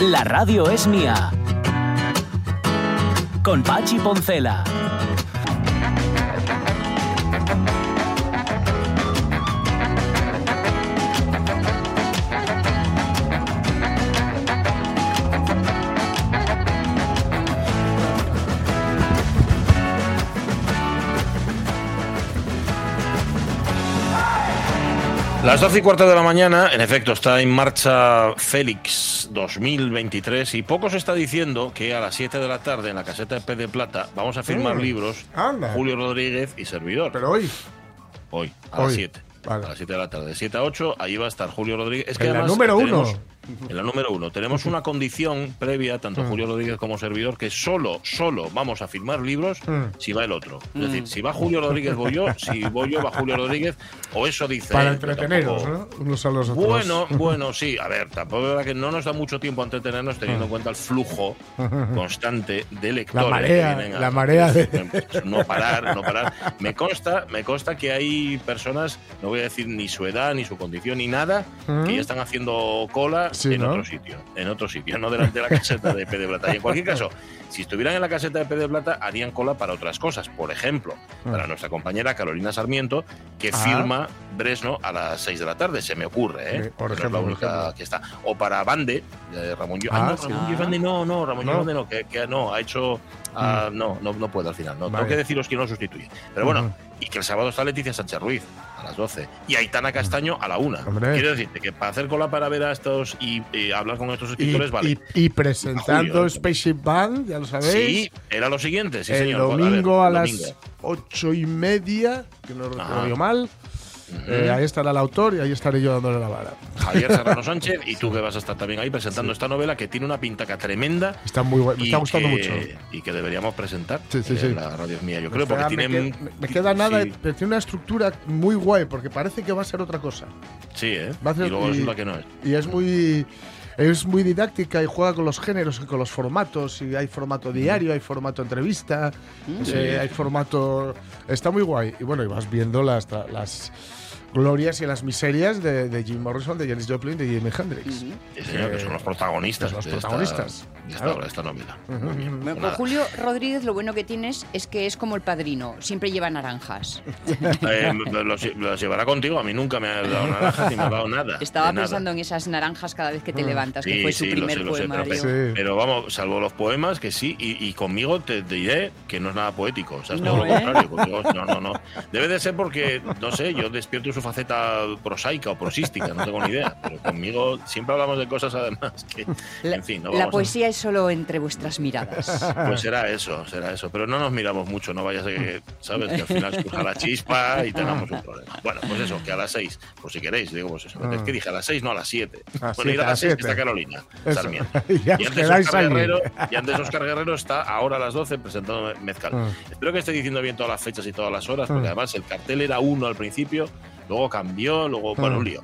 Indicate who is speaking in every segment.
Speaker 1: La radio es mía. Con Pachi Poncela.
Speaker 2: Las 12 y cuarto de la mañana, en efecto, está en marcha Félix 2023 y poco se está diciendo que a las 7 de la tarde en la caseta de P de Plata vamos a firmar
Speaker 3: Mm,
Speaker 2: libros
Speaker 3: anda.
Speaker 2: Julio Rodríguez y servidor.
Speaker 3: Pero hoy,
Speaker 2: Hoy, a las
Speaker 3: Hoy,
Speaker 2: 7.
Speaker 3: vale.
Speaker 2: A las 7 de la tarde. De 7 a 8, ahí va a estar Julio Rodríguez. Es que
Speaker 3: En la
Speaker 2: además
Speaker 3: número
Speaker 2: tenemos-
Speaker 3: uno.
Speaker 2: En la número uno. Tenemos una condición previa, tanto
Speaker 3: Mm.
Speaker 2: Julio Rodríguez como servidor, que solo, solo vamos a firmar libros
Speaker 3: Mm.
Speaker 2: si va el otro. Es decir, si va Julio Rodríguez, voy yo. Si voy yo, va Julio Rodríguez. O eso dice.
Speaker 3: para entreteneros,
Speaker 2: tampoco-
Speaker 3: ¿no? Unos a los otros.
Speaker 2: bueno, bueno, sí. A ver, tampoco es verdad que no nos da mucho tiempo a entretenernos teniendo en cuenta el flujo constante de lectores.
Speaker 3: marea,
Speaker 2: que vienen
Speaker 3: la marea de-
Speaker 2: No parar, no parar. Me consta, me consta que hay personas, no voy a decir ni su edad, ni su condición, ni nada, que ya están haciendo cola
Speaker 3: Sí,
Speaker 2: en
Speaker 3: ¿no?
Speaker 2: otro sitio. En otro sitio, no delante de la caseta de P de Plata. Y en cualquier caso, si estuvieran en la caseta de P de Plata, harían cola para otras cosas. Por ejemplo, para nuestra compañera Carolina Sarmiento, que
Speaker 3: Ah.
Speaker 2: firma Bresno a las 6 de la tarde, se me ocurre, ¿eh?
Speaker 3: Sí, por
Speaker 2: No es
Speaker 3: ejemplo,
Speaker 2: la única
Speaker 3: ejemplo.
Speaker 2: que está. O para Bande, de Ramón Yo.
Speaker 3: Ah,
Speaker 2: no,
Speaker 3: sí.
Speaker 2: Ramón Bande no, no, Ramón
Speaker 3: No.
Speaker 2: Bande no, que, que no, ha hecho. ah, no, no, no puede al final. No,
Speaker 3: Vale.
Speaker 2: Tengo que deciros quién lo sustituye. Pero bueno,
Speaker 3: Ujú.
Speaker 2: y que el sábado está Leticia Sánchez Ruiz a las 12 y Aitana Castaño a la 1.
Speaker 3: Hombre.
Speaker 2: Quiero decirte que para hacer cola para ver a estos y, y hablar con estos
Speaker 3: Y,
Speaker 2: escritores, vale.
Speaker 3: y- y presentando
Speaker 2: Julio.
Speaker 3: Spaceship Band, ya lo sabéis.
Speaker 2: Sí, era lo siguiente, sí,
Speaker 3: el
Speaker 2: señor. A ver,
Speaker 3: domingo a,
Speaker 2: el
Speaker 3: las
Speaker 2: domingo.
Speaker 3: ocho y media, que no
Speaker 2: Ajá.
Speaker 3: recuerdo mal. Eh, ahí estará el autor y ahí estaré yo dándole la vara.
Speaker 2: Javier Serrano Sánchez y tú que vas a estar también ahí presentando esta novela que tiene una pintaca tremenda.
Speaker 3: Está muy guay, me está gustando
Speaker 2: que-
Speaker 3: mucho.
Speaker 2: Y que deberíamos presentar
Speaker 3: Sí, sí,
Speaker 2: en
Speaker 3: sí.
Speaker 2: la radio es mía, yo creo, porque
Speaker 3: queda- me
Speaker 2: tiene.
Speaker 3: queda- me, queda nada, pero tiene una estructura muy guay, porque parece que va a ser otra cosa.
Speaker 2: sí, ¿eh?
Speaker 3: Va a ser-
Speaker 2: y luego
Speaker 3: y-
Speaker 2: resulta que no es.
Speaker 3: Y es muy. Es muy didáctica y juega con los géneros y con los formatos. Y hay formato diario, hay formato entrevista, eh, hay formato. Está muy guay. Y bueno, y vas viendo las, las glorias y las miserias de, de Jim Morrison, de Janis Joplin, de Jimi Hendrix.
Speaker 2: Sí, señor, que son los protagonistas.
Speaker 3: los
Speaker 2: de esta-
Speaker 3: protagonistas,
Speaker 2: de esta,
Speaker 3: claro.
Speaker 2: de esta novela.
Speaker 4: Bueno, con
Speaker 2: nada.
Speaker 4: Julio Rodríguez lo bueno que tienes es que es como el padrino, siempre lleva naranjas.
Speaker 2: Eh, los, los llevará contigo. A mí nunca me ha dado naranja ni me ha dado nada.
Speaker 4: Estaba
Speaker 2: de nada.
Speaker 4: pensando en esas naranjas cada vez que te
Speaker 3: Mm.
Speaker 4: levantas, que
Speaker 2: Sí,
Speaker 4: fue su
Speaker 2: sí, lo
Speaker 4: primer
Speaker 2: sé, lo sé, pero, pero vamos, salvo los poemas, que sí, y, y conmigo te diré que no es nada poético. O sea, es
Speaker 4: No,
Speaker 2: todo lo
Speaker 4: ¿eh?
Speaker 2: contrario. conmigo, no, no, no. Debe de ser porque, no sé, yo despierto su faceta prosaica o prosística, no tengo ni idea. Pero conmigo siempre hablamos de cosas, además, que,
Speaker 4: La,
Speaker 2: en fin, no
Speaker 4: la
Speaker 2: vamos a-
Speaker 4: poesía es solo entre vuestras miradas.
Speaker 2: Pues será eso, será eso. Pero no nos miramos mucho, no vaya a ser que, ¿sabes? Que al final surja la chispa y tengamos un problema. Bueno, pues eso, que a las seis, por si queréis, digo, pues eso. Es que dije a las seis, no a las siete.
Speaker 3: A
Speaker 2: bueno, ir
Speaker 3: siete,
Speaker 2: a
Speaker 3: a
Speaker 2: las seis que está Carolina. Sarmiento. Y antes, Oscar. Guerrero, y antes Oscar Guerrero está ahora a las 12 presentando Mezcal.
Speaker 3: Mm.
Speaker 2: Espero que esté diciendo bien todas las fechas y todas las horas, porque
Speaker 3: Mm.
Speaker 2: además el cartel era uno al principio, luego cambió, luego, bueno, un lío.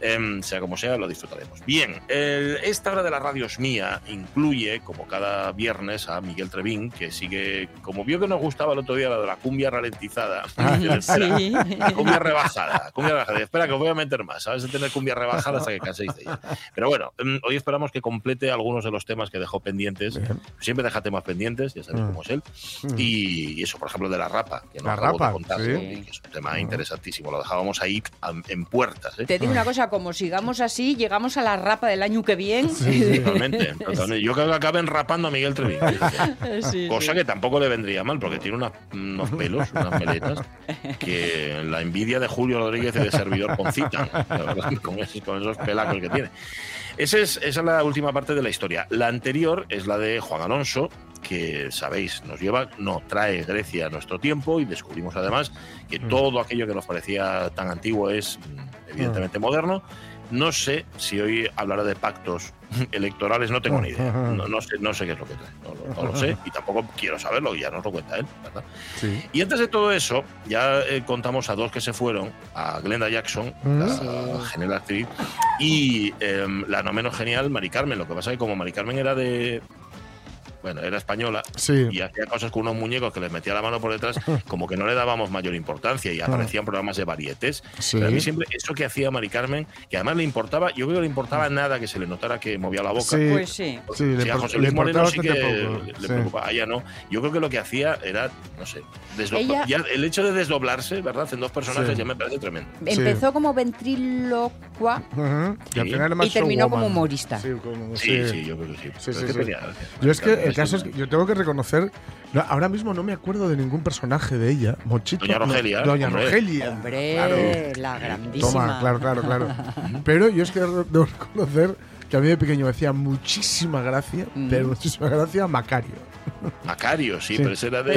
Speaker 2: Em, sea como sea, lo disfrutaremos. Bien, el- esta hora de la radio es mía incluye, como cada viernes, a Miguel Trevín, que sigue, como vio que nos gustaba el otro día la de la cumbia ralentizada,
Speaker 3: Ah,
Speaker 2: dice, espera,
Speaker 4: Sí.
Speaker 2: cumbia rebajada, cumbia rebajada. Espera, que os voy a meter más, ¿sabes? De tener cumbia rebajada hasta que canséis de ella. Pero bueno, em, hoy esperamos que complete algunos de los temas que dejó pendientes.
Speaker 3: Bien.
Speaker 2: Siempre deja temas pendientes, ya sabéis
Speaker 3: Mm.
Speaker 2: cómo es él.
Speaker 3: Mm.
Speaker 2: Y, y eso, por ejemplo, de la rapa, que nos
Speaker 3: La
Speaker 2: acabó de
Speaker 3: rapa,
Speaker 2: contar,
Speaker 3: sí.
Speaker 2: que es un tema interesantísimo. Lo dejábamos ahí en puertas. ¿eh?
Speaker 4: Te digo una cosa, como sigamos así, llegamos a la rapa del año que viene.
Speaker 2: Totalmente, totalmente. Yo creo que acaben rapando a Miguel Trevín.
Speaker 4: Sí,
Speaker 2: Cosa
Speaker 4: sí.
Speaker 2: que tampoco le vendría mal, porque tiene unas- unos pelos, unas meletas, que la envidia de Julio Rodríguez y de servidor verdad, con esos, con esos pelacos que tiene. Ese es- esa es la última parte de la historia. La anterior es la de Juan Alonso, que sabéis, nos lleva, no, trae Grecia a nuestro tiempo y descubrimos además que todo aquello que nos parecía tan antiguo es mm, evidentemente moderno. No sé si hoy hablará de pactos electorales, no tengo ni idea. No, no sé, no sé qué es lo que trae, no, lo- no lo sé y tampoco quiero saberlo, ya nos lo cuenta él, ¿verdad?
Speaker 3: Sí.
Speaker 2: Y antes de todo eso, ya eh, contamos a dos que se fueron, a Glenda Jackson,
Speaker 3: Mm.
Speaker 2: la
Speaker 4: Sí.
Speaker 2: genial actriz, y em, la no menos genial Mari Carmen. Lo que pasa es que como Mari Carmen era de bueno, era española
Speaker 3: Sí.
Speaker 2: y hacía cosas con unos muñecos que les metía la mano por detrás, como que no le dábamos mayor importancia y aparecían programas de varietés.
Speaker 3: Sí.
Speaker 2: Pero a mí siempre eso que hacía Mari Carmen, que además le importaba, yo creo que le importaba nada que se le notara que movía la boca.
Speaker 3: Sí.
Speaker 4: Pues sí.
Speaker 3: Sí, le,
Speaker 2: Sí, a José
Speaker 3: le
Speaker 2: Luis
Speaker 3: importaba
Speaker 2: Moreno sí que
Speaker 3: poco.
Speaker 2: le, preocupaba. A ella no. Yo creo que lo que hacía era, no sé,
Speaker 4: Ella-
Speaker 2: ya el hecho de desdoblarse, ¿verdad? En dos personajes
Speaker 3: Sí.
Speaker 2: ya me parece tremendo.
Speaker 4: Empezó como ventrílocua.
Speaker 3: Y
Speaker 4: terminó
Speaker 3: showwoman.
Speaker 4: como humorista.
Speaker 3: Sí, como-
Speaker 2: Sí,
Speaker 3: sí.
Speaker 2: sí, yo creo que sí.
Speaker 3: Yo es que el caso es que yo tengo que reconocer, no, ahora mismo no me acuerdo de ningún personaje de ella. Mochito.
Speaker 2: Doña
Speaker 3: no,
Speaker 2: Rogelia,
Speaker 3: Doña
Speaker 2: hombre.
Speaker 3: Rogelia.
Speaker 4: Hombre,
Speaker 3: Claro.
Speaker 4: la grandísima.
Speaker 3: Toma, claro, claro, claro. Pero yo es que debo reconocer que a mí de pequeño me hacía muchísima gracia,
Speaker 4: Mm.
Speaker 3: pero muchísima gracia Macario.
Speaker 2: Macario, sí,
Speaker 3: Sí.
Speaker 2: pero ese era de,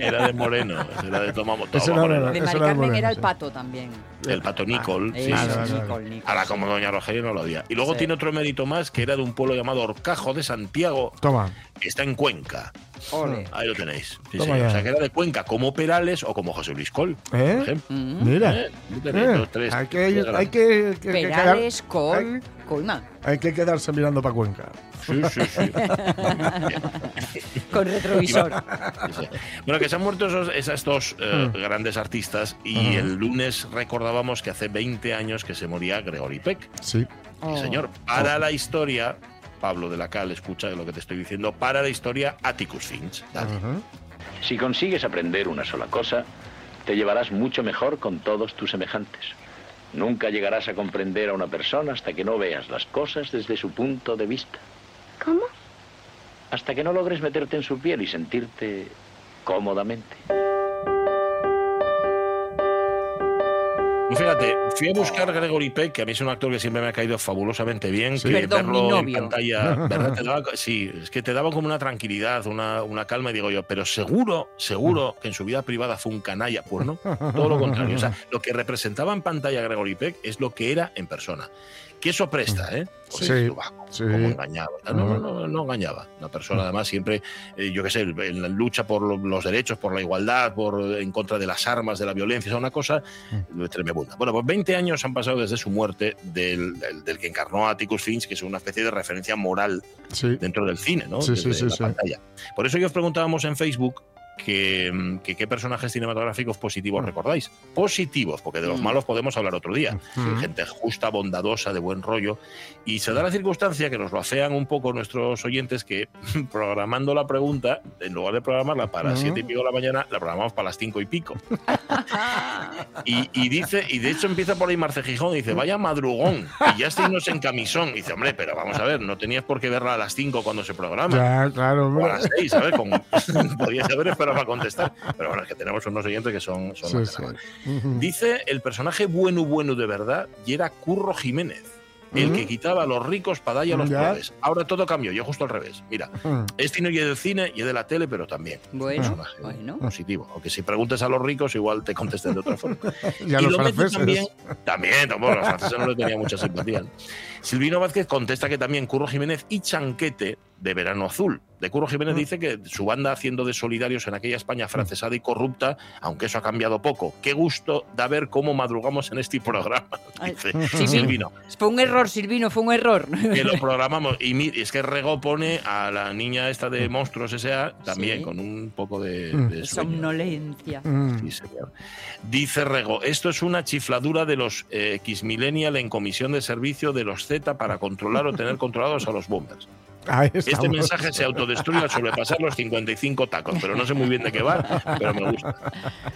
Speaker 2: era de Moreno. Ese era de Tomamos
Speaker 3: Ese
Speaker 2: Toma
Speaker 3: era-
Speaker 2: Moreno.
Speaker 4: De Mari
Speaker 3: era
Speaker 4: Carmen
Speaker 3: bueno,
Speaker 4: era el
Speaker 3: sí.
Speaker 4: pato también.
Speaker 2: El pato Nicol. sí,
Speaker 4: Eso,
Speaker 3: vale,
Speaker 2: sí. Ahora, como Doña Rogelia no lo odia. Y luego
Speaker 4: Sí.
Speaker 2: tiene otro mérito más, que era de un pueblo llamado Orcajo de Santiago,
Speaker 3: Toma.
Speaker 2: que está en Cuenca.
Speaker 4: Ole.
Speaker 2: Ahí lo tenéis. Sí,
Speaker 3: ya.
Speaker 2: O sea, que era de Cuenca, como Perales o como José Luis Col, por
Speaker 3: ¿Eh?
Speaker 2: ejemplo.
Speaker 4: Mm.
Speaker 3: Mira.
Speaker 2: Eh, ahí tenéis
Speaker 3: Eh,
Speaker 2: dos, tres.
Speaker 3: hay que,
Speaker 2: tres
Speaker 3: hay que, que- que
Speaker 4: Perales,
Speaker 3: quedar-
Speaker 4: Col, Colma.
Speaker 3: hay, que quedarse mirando para Cuenca.
Speaker 2: Sí, sí, sí.
Speaker 4: Con retrovisor.
Speaker 2: Sí, sí. Bueno, que se han muerto esos, esas dos eh,
Speaker 3: Mm.
Speaker 2: grandes artistas y el lunes recordábamos que hace 20 años que se moría Gregory Peck.
Speaker 3: Sí.
Speaker 4: Oh.
Speaker 2: Sí, señor. Para la historia, Pablo de la Cal, escucha lo que te estoy diciendo, para la historia Atticus Finch. Dale.
Speaker 5: Si consigues aprender una sola cosa, te llevarás mucho mejor con todos tus semejantes. Nunca llegarás a comprender a una persona hasta que no veas las cosas desde su punto de vista.
Speaker 6: ¿Cómo?
Speaker 5: Hasta que no logres meterte en su piel y sentirte cómodamente.
Speaker 2: Fíjate, fui a buscar Gregory Peck, que a mí es un actor que siempre me ha caído fabulosamente bien.
Speaker 3: Sí.
Speaker 2: Que
Speaker 4: Perdón,
Speaker 2: verlo en pantalla, ¿verdad? Te daba- sí, es que te daba como una tranquilidad, una, una calma, y digo yo, pero seguro, seguro que en su vida privada fue un canalla. Pues no, todo lo contrario. O sea, lo que representaba en pantalla Gregory Peck es lo que era en persona. Que eso presta, ¿eh? Pues
Speaker 3: Sí,
Speaker 2: "Ah,
Speaker 3: sí.
Speaker 2: cómo engañaba. No, no, no, no engañaba. Una persona, además, siempre, eh, yo qué sé, en la lucha por lo- los derechos, por la igualdad, por en contra de las armas, de la violencia, es una cosa
Speaker 3: Mm.
Speaker 2: tremenda. Bueno, pues 20 años han pasado desde su muerte del, del- del que encarnó a Atticus Finch, que es una especie de referencia moral
Speaker 3: Sí.
Speaker 2: dentro del cine, ¿no?
Speaker 3: Sí, sí,
Speaker 2: Desde
Speaker 3: sí,
Speaker 2: la pantalla. Por eso yo os preguntábamos en Facebook que, mm, que qué personajes cinematográficos positivos recordáis. Positivos, porque de los
Speaker 4: Mm.
Speaker 2: malos podemos hablar otro día.
Speaker 3: Mm.
Speaker 2: Gente justa, bondadosa, de buen rollo. Y se da la circunstancia que nos lo afean un poco nuestros oyentes que programando la pregunta, en lugar de programarla para las
Speaker 3: Mm.
Speaker 2: siete y pico de la mañana, la programamos para las cinco y pico. Y, y dice, y de hecho empieza por ahí Marce Gijón y dice, vaya madrugón, y ya estáis en camisón. Y dice, hombre, pero vamos a ver, no tenías por qué verla a las 5 cuando se programa.
Speaker 3: Ya, claro,
Speaker 2: O a las 6, ¿sabes? Como, podías haber esperado para contestar. Pero bueno, es que tenemos unos oyentes que son... son
Speaker 3: Sí, sí.
Speaker 2: Dice el personaje bueno, bueno de verdad, y era Curro Jiménez. El que quitaba a los ricos para darle a los
Speaker 3: Ya.
Speaker 2: pobres. Ahora todo cambió, yo justo al revés. Mira, es cine y es del cine y es de la tele, pero también.
Speaker 4: Bueno,
Speaker 2: Personaje
Speaker 4: bueno.
Speaker 2: positivo. Aunque si preguntes a los ricos, igual te contesten de otra forma.
Speaker 3: Y a
Speaker 2: y
Speaker 3: los
Speaker 2: lo
Speaker 3: franceses.
Speaker 2: también. También, tampoco, los franceses no le tenía mucha simpatía. ¿No? Silvino Vázquez contesta que también Curro Jiménez y Chanquete de Verano Azul. De Curro Jiménez
Speaker 3: Mm.
Speaker 2: dice que su banda haciendo de solidarios en aquella España francesada y corrupta, aunque eso ha cambiado poco. Qué gusto da ver cómo madrugamos en este programa, dice
Speaker 4: sí.
Speaker 2: Silvino.
Speaker 4: Fue un error, Silvino, fue un error.
Speaker 2: Que lo programamos. Y es que Rego pone a la niña esta de Monstruos S.A. también
Speaker 4: Sí.
Speaker 2: con un poco de,
Speaker 3: Mm.
Speaker 2: de.
Speaker 4: Somnolencia.
Speaker 2: Sí, señor. Dice Rego, esto es una chifladura de los eh, X Millennial en comisión de servicio de los Para controlar o tener controlados a los bombers.
Speaker 3: Ahí
Speaker 2: Este mensaje se autodestruye al sobrepasar los 55 tacos, pero no sé muy bien de qué va, pero me gusta.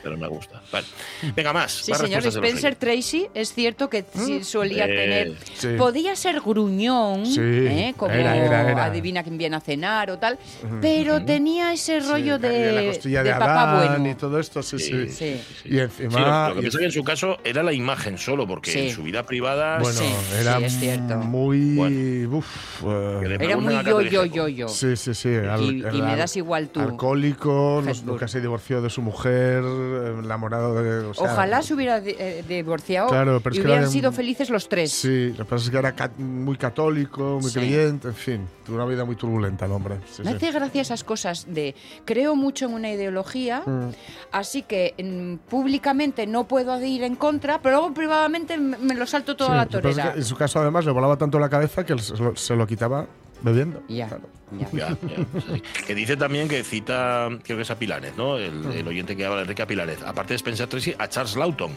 Speaker 2: Pero me gusta. Vale. Venga, más.
Speaker 4: Sí,
Speaker 2: más
Speaker 4: señor. Spencer Tracy es cierto que sí solía
Speaker 2: Eh,
Speaker 4: tener.
Speaker 3: sí.
Speaker 4: Podía ser gruñón,
Speaker 3: Sí,
Speaker 4: ¿eh? como
Speaker 3: era, era, era.
Speaker 4: adivina quién viene a cenar o tal, pero tenía ese rollo
Speaker 3: Sí,
Speaker 4: de,
Speaker 3: la costilla
Speaker 4: de
Speaker 3: de,
Speaker 4: papá bueno.
Speaker 3: y todo esto, sí, sí.
Speaker 4: Sí.
Speaker 3: Y encima.
Speaker 2: lo que pasa que en su caso era la imagen solo, porque
Speaker 4: Sí.
Speaker 2: en su vida privada.
Speaker 3: bueno,
Speaker 4: Sí,
Speaker 3: era
Speaker 4: sí, es cierto.
Speaker 3: muy.
Speaker 2: Bueno.
Speaker 3: uf, eh,
Speaker 4: Era muy yo, yo, yo, yo.
Speaker 3: Sí, sí, sí. al-
Speaker 4: Y, me das igual tú.
Speaker 3: Alcohólico, nunca se divorció de su mujer, eh, enamorado de. o sea,
Speaker 4: Ojalá se hubiera eh, divorciado
Speaker 3: Claro, pero es
Speaker 4: y
Speaker 3: era
Speaker 4: hubieran sido felices los tres.
Speaker 3: Sí, lo que pasa es que era muy católico, muy
Speaker 4: Sí.
Speaker 3: creyente, en fin, tuvo una vida muy turbulenta el hombre. Sí,
Speaker 4: Me
Speaker 3: sí.
Speaker 4: hace gracia esas cosas de creo mucho en una ideología,
Speaker 3: Mm.
Speaker 4: así que mm, públicamente no puedo ir en contra, pero luego privadamente me me lo salto toda
Speaker 3: Sí,
Speaker 4: la
Speaker 3: es
Speaker 4: torera.
Speaker 3: que en su caso, además, le volaba tanto la cabeza que se lo, se lo quitaba bebiendo.
Speaker 4: Ya,
Speaker 3: claro.
Speaker 4: ya.
Speaker 2: Ya, ya, es así. Que dice también que cita, creo que es a Pilares, ¿no? El, el oyente que habla, Enrique Pilares. Aparte de Spencer Tracy, a Charles Lawton.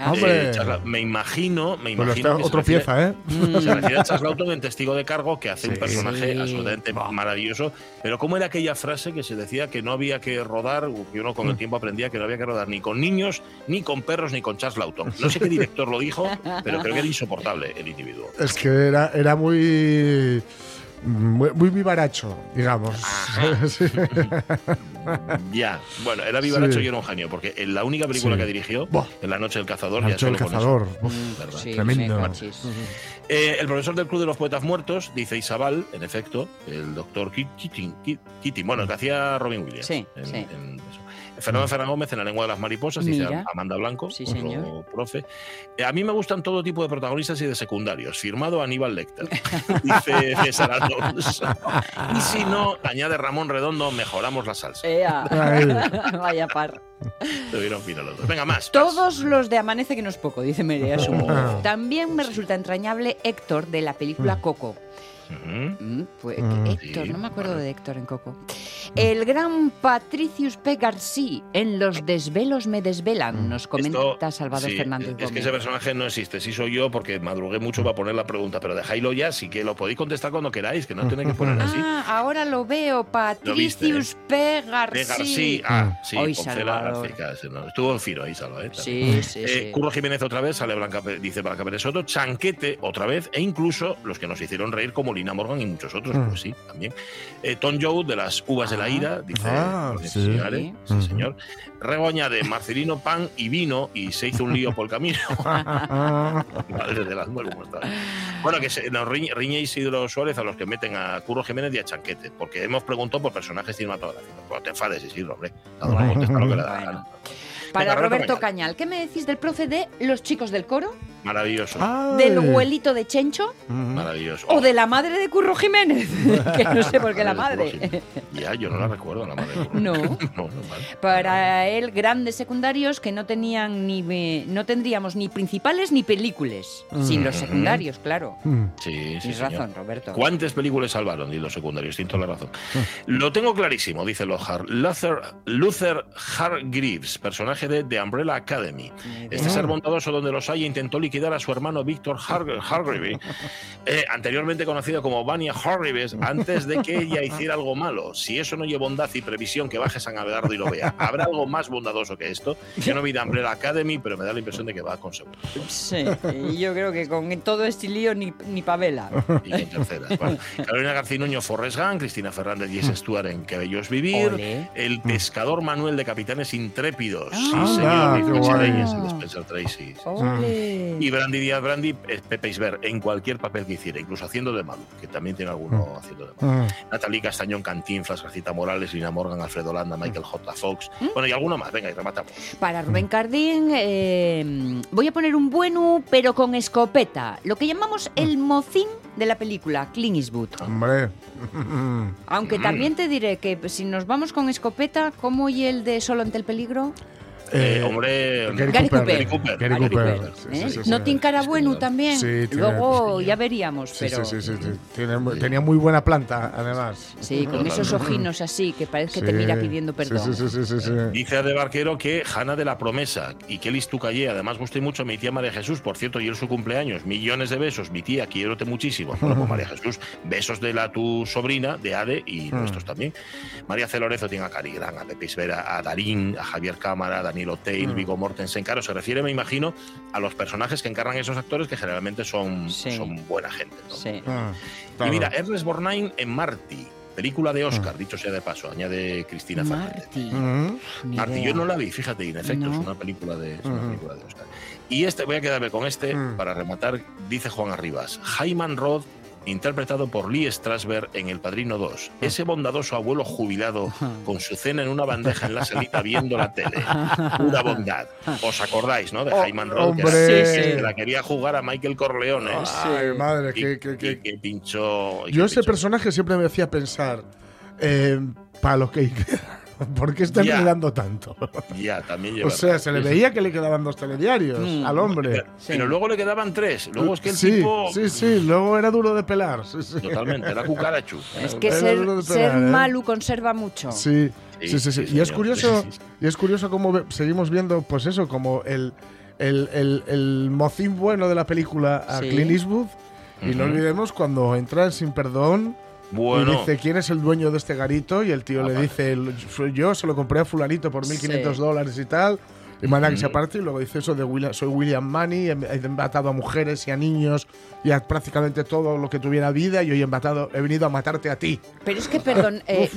Speaker 4: Ah,
Speaker 3: Hombre.
Speaker 2: Eh, Charles- me imagino, me
Speaker 3: Bueno,
Speaker 2: imagino.
Speaker 3: está
Speaker 2: que se
Speaker 3: otro pieza, ¿eh?
Speaker 2: Se refiere a Charles Lawton en Testigo de Cargo, que hace un personaje
Speaker 4: Sí.
Speaker 2: absolutamente maravilloso. Pero ¿cómo era aquella frase que se decía que no había que rodar, que uno con
Speaker 3: Mm.
Speaker 2: el tiempo aprendía que no había que rodar ni con niños, ni con perros, ni con Charles Lawton? No sé qué director lo dijo, pero creo que era insoportable el individuo.
Speaker 3: Es que era, era muy, muy. muy vivaracho, digamos. Sí.
Speaker 2: Ya, bueno, era vivaracho
Speaker 3: Sí.
Speaker 2: y era un genio, porque en la única película
Speaker 3: Sí.
Speaker 2: que dirigió,
Speaker 3: Buah.
Speaker 2: en La Noche del Cazador, ya solo
Speaker 3: el
Speaker 2: con eso.
Speaker 3: cazador. Uf.
Speaker 4: Mm,
Speaker 3: Tremendo.
Speaker 2: Eh, el profesor del Club de los Poetas Muertos, dice Isabel, en efecto, el doctor Keating, bueno, el que hacía Robin Williams.
Speaker 4: Sí,
Speaker 2: en-
Speaker 4: sí.
Speaker 2: en eso. Fernando Ferran Gómez en La lengua de las mariposas, dice
Speaker 4: Mira.
Speaker 2: Amanda Blanco,
Speaker 4: Sí,
Speaker 2: otro
Speaker 4: señor.
Speaker 2: profe. Eh, a mí me gustan todo tipo de protagonistas y de secundarios. Firmado Aníbal Lecter, dice César Alonso. Y si no, añade Ramón Redondo, mejoramos la salsa.
Speaker 4: Ea.
Speaker 3: Ay.
Speaker 4: Vaya par.
Speaker 2: Tuvieron fino los dos. Venga, más.
Speaker 4: Todos los de Amanece que no es poco, dice Merea Sumo. También me resulta entrañable Héctor de la película Coco. Mm, pues,
Speaker 3: Mm.
Speaker 4: Héctor,
Speaker 2: Sí,
Speaker 4: no me acuerdo
Speaker 2: vale.
Speaker 4: de Héctor en Coco. El gran Patricius P. García en Los desvelos me desvelan, nos comenta
Speaker 2: Esto-
Speaker 4: Salvador
Speaker 2: sí,
Speaker 4: Fernández
Speaker 2: Es que ese personaje no existe, sí soy yo porque madrugué mucho para poner la pregunta, pero dejáislo ya, sí que lo podéis contestar cuando queráis, que no tenéis que poner así.
Speaker 4: Ah, ahora lo veo, Patricius P.
Speaker 2: De
Speaker 4: García.
Speaker 2: García, ah, sí,
Speaker 4: Hoy Salvador.
Speaker 2: García, no. estuvo en Firo ahí, Salva, ¿eh?
Speaker 4: Sí, sí,
Speaker 2: Eh,
Speaker 4: sí.
Speaker 2: Curro Jiménez otra vez, sale Blanca, dice Blanca Pérez Soto, Chanquete otra vez, e incluso los que nos hicieron reír como Lina Morgan y muchos otros,
Speaker 3: Mm.
Speaker 2: pues sí, también. Eh, Tom Joe de las Uvas de la
Speaker 4: Ah.
Speaker 2: Ira, dice
Speaker 3: Ah, sí.
Speaker 2: Sí, señor. Regoña de Marcelino Pan y vino y se hizo un lío por el camino. Madre de las muelas, ¿cómo está? Bueno, que se, nos riñe, riñe Isidro Suárez a los que meten a Curro Jiménez y a Chanquete, porque hemos preguntado por personajes cinematográficos. Pues te enfades, Isidro, hombre. Lo que le da
Speaker 4: Bueno. Para
Speaker 2: Venga, Roberto
Speaker 4: Roberto
Speaker 2: Cañal.
Speaker 4: Cañal, ¿qué me decís del profe de Los chicos del coro?
Speaker 2: Maravilloso,
Speaker 3: ay.
Speaker 4: ¿Del abuelito de Chencho?
Speaker 2: Maravilloso.
Speaker 4: ¿O de la madre de Curro Jiménez? que no sé por qué la
Speaker 2: Madre. Ya, yo no la recuerdo, la madre. de Curro.
Speaker 4: No.
Speaker 2: no, no, vale.
Speaker 4: Para él, grandes secundarios que no tenían ni eh, no tendríamos ni principales ni películas. Sin los secundarios, claro.
Speaker 3: Mm.
Speaker 2: Sí, sí,
Speaker 4: Tienes
Speaker 2: señor.
Speaker 4: razón, Roberto.
Speaker 2: ¿Cuántas películas salvaron? Y los secundarios, tienes toda la razón.
Speaker 3: Mm.
Speaker 2: Lo tengo clarísimo, dice Lohar. Luther, Luther Hargreaves, personaje de The Umbrella Academy. Este ser bondadoso donde los haya intentó liquidar a su hermano Víctor Har- Hargreaves, eh, anteriormente conocido como Vania Hargreaves, antes de que ella hiciera algo malo. Si eso no lleva bondad y previsión, que baje San Abelardo y lo vea. ¿Habrá algo más bondadoso que esto? Yo no vi The Umbrella Academy, pero me da la impresión de que va con segundo
Speaker 4: Sí, y yo creo que con todo este lío ni, ni pavela.
Speaker 2: y con terceras. Bueno, Carolina Garcinuño, Forrest Gump, Cristina Fernández y Jess Stewart en Qué bello es vivir.
Speaker 4: Ole.
Speaker 2: El pescador Manuel de Capitanes Intrépidos.
Speaker 4: Ah,
Speaker 2: sí,
Speaker 3: ah,
Speaker 2: señor. Reyes, el Spencer Tracy. Y Brandy Díaz Brandy es Pepe Isber en cualquier papel que hiciera, incluso haciendo de malo, que también tiene alguno haciendo de malo.
Speaker 3: Mm.
Speaker 2: Natalie Castañón, Cantinflas, Garcita Morales, Lina Morgan, Alfredo Landa, Michael J. Fox. Bueno, y alguno más. Venga, y rematamos.
Speaker 4: Para Rubén Cardín, eh, voy a poner un bueno, pero con escopeta. Lo que llamamos el mocín de la película, Clint Eastwood.
Speaker 3: Hombre.
Speaker 4: Aunque también te diré que si nos vamos con escopeta, ¿cómo y el de Solo ante el peligro?
Speaker 2: Eh,
Speaker 3: Eh,
Speaker 2: hombre,
Speaker 3: Gary
Speaker 4: Gary
Speaker 3: Cooper.
Speaker 4: Cooper.
Speaker 2: Gary Cooper.
Speaker 3: Gary
Speaker 4: Gary
Speaker 3: Cooper.
Speaker 4: Cooper,
Speaker 3: Sí,
Speaker 4: ¿eh?
Speaker 3: sí, sí,
Speaker 4: no tiene cara bueno también.
Speaker 3: Sí, tiene-
Speaker 4: Luego
Speaker 3: sí.
Speaker 4: ya veríamos,
Speaker 3: Sí,
Speaker 4: pero
Speaker 3: sí, sí, sí, sí. Tiene muy- tenía muy buena planta, además.
Speaker 4: Sí, con esos ojinos así que parece que te mira pidiendo perdón.
Speaker 3: Sí, sí, sí, sí, sí.
Speaker 2: Dice de Barquero que Hanna de la Promesa y Kelly Stucaye, además gusté mucho a mi tía María Jesús, por cierto, y es su cumpleaños, millones de besos, mi tía, quiérote muchísimo. Bueno, pues María Jesús, besos de la tu sobrina, de Ade, y
Speaker 3: Mm.
Speaker 2: nuestros también. María Celorezo tiene a Cari Gran, a Pepe Isbera, a Darín, a Javier Cámara, a Danilo Tail,
Speaker 3: Mm.
Speaker 2: Vigo Mortensen. Claro, se refiere, me imagino, a los personajes que encarnan esos actores que generalmente son,
Speaker 4: Sí.
Speaker 2: son buena gente. ¿no?
Speaker 4: Sí.
Speaker 3: Ah,
Speaker 2: Y
Speaker 3: claro.
Speaker 2: mira, Ernest Borgnine en Marty, película de Oscar, dicho sea de paso, añade Cristina Fernández.
Speaker 4: Marty.
Speaker 3: Mm.
Speaker 2: Marty,
Speaker 4: idea.
Speaker 2: yo no la vi, fíjate, y en efecto,
Speaker 4: No.
Speaker 2: es una película de, es una película de Oscar. Y este, voy a quedarme con este
Speaker 3: Mm.
Speaker 2: para rematar, dice Juan Arribas. Hyman Roth, interpretado por Lee Strasberg en El Padrino 2. Ese bondadoso abuelo jubilado con su cena en una bandeja en la salita viendo la tele. Pura bondad. ¿Os acordáis, no? De
Speaker 4: Oh,
Speaker 2: Roth, que,
Speaker 4: Sí, sí.
Speaker 2: que la quería jugar a Michael Corleone.
Speaker 3: Ay, madre,
Speaker 2: Y-
Speaker 3: que, que- que-
Speaker 2: que pinchó. y
Speaker 3: Yo ese
Speaker 2: pinchó.
Speaker 3: personaje siempre me hacía pensar, eh, para lo que ¿Por qué está enredando tanto?
Speaker 2: Ya, también lleva.
Speaker 3: O sea, se le veía que le quedaban dos telediarios
Speaker 4: Mm.
Speaker 3: al hombre.
Speaker 2: Pero, pero luego le quedaban tres. Luego es que el
Speaker 3: sí,
Speaker 2: tipo.
Speaker 3: sí, sí, luego era duro de pelar. Sí, sí.
Speaker 2: Totalmente, era cucarachu.
Speaker 4: Es que ser,
Speaker 3: pelar, ¿eh?
Speaker 4: malo conserva mucho.
Speaker 3: Sí,
Speaker 2: Sí,
Speaker 3: sí, sí, Y es curioso, y es curioso cómo ve- seguimos viendo, pues eso, como el, el, el, el mocín bueno de la película a
Speaker 4: Sí.
Speaker 3: Clint Eastwood. Y no olvidemos cuando entra en Sin Perdón
Speaker 2: Bueno,
Speaker 3: y dice quién es el dueño de este garito y el tío
Speaker 2: Ah,
Speaker 3: le
Speaker 2: vale.
Speaker 3: dice "El- fui yo se lo compré a fulanito por 1.500
Speaker 4: Sí.
Speaker 3: dólares y tal. Y manda que se
Speaker 2: Ujú.
Speaker 3: aparte y luego dice eso de William, soy William Money, he he matado a mujeres y a niños y a prácticamente todo lo que tuviera vida y hoy he, matado, he venido a matarte a ti.
Speaker 4: Pero es que, perdón, eh,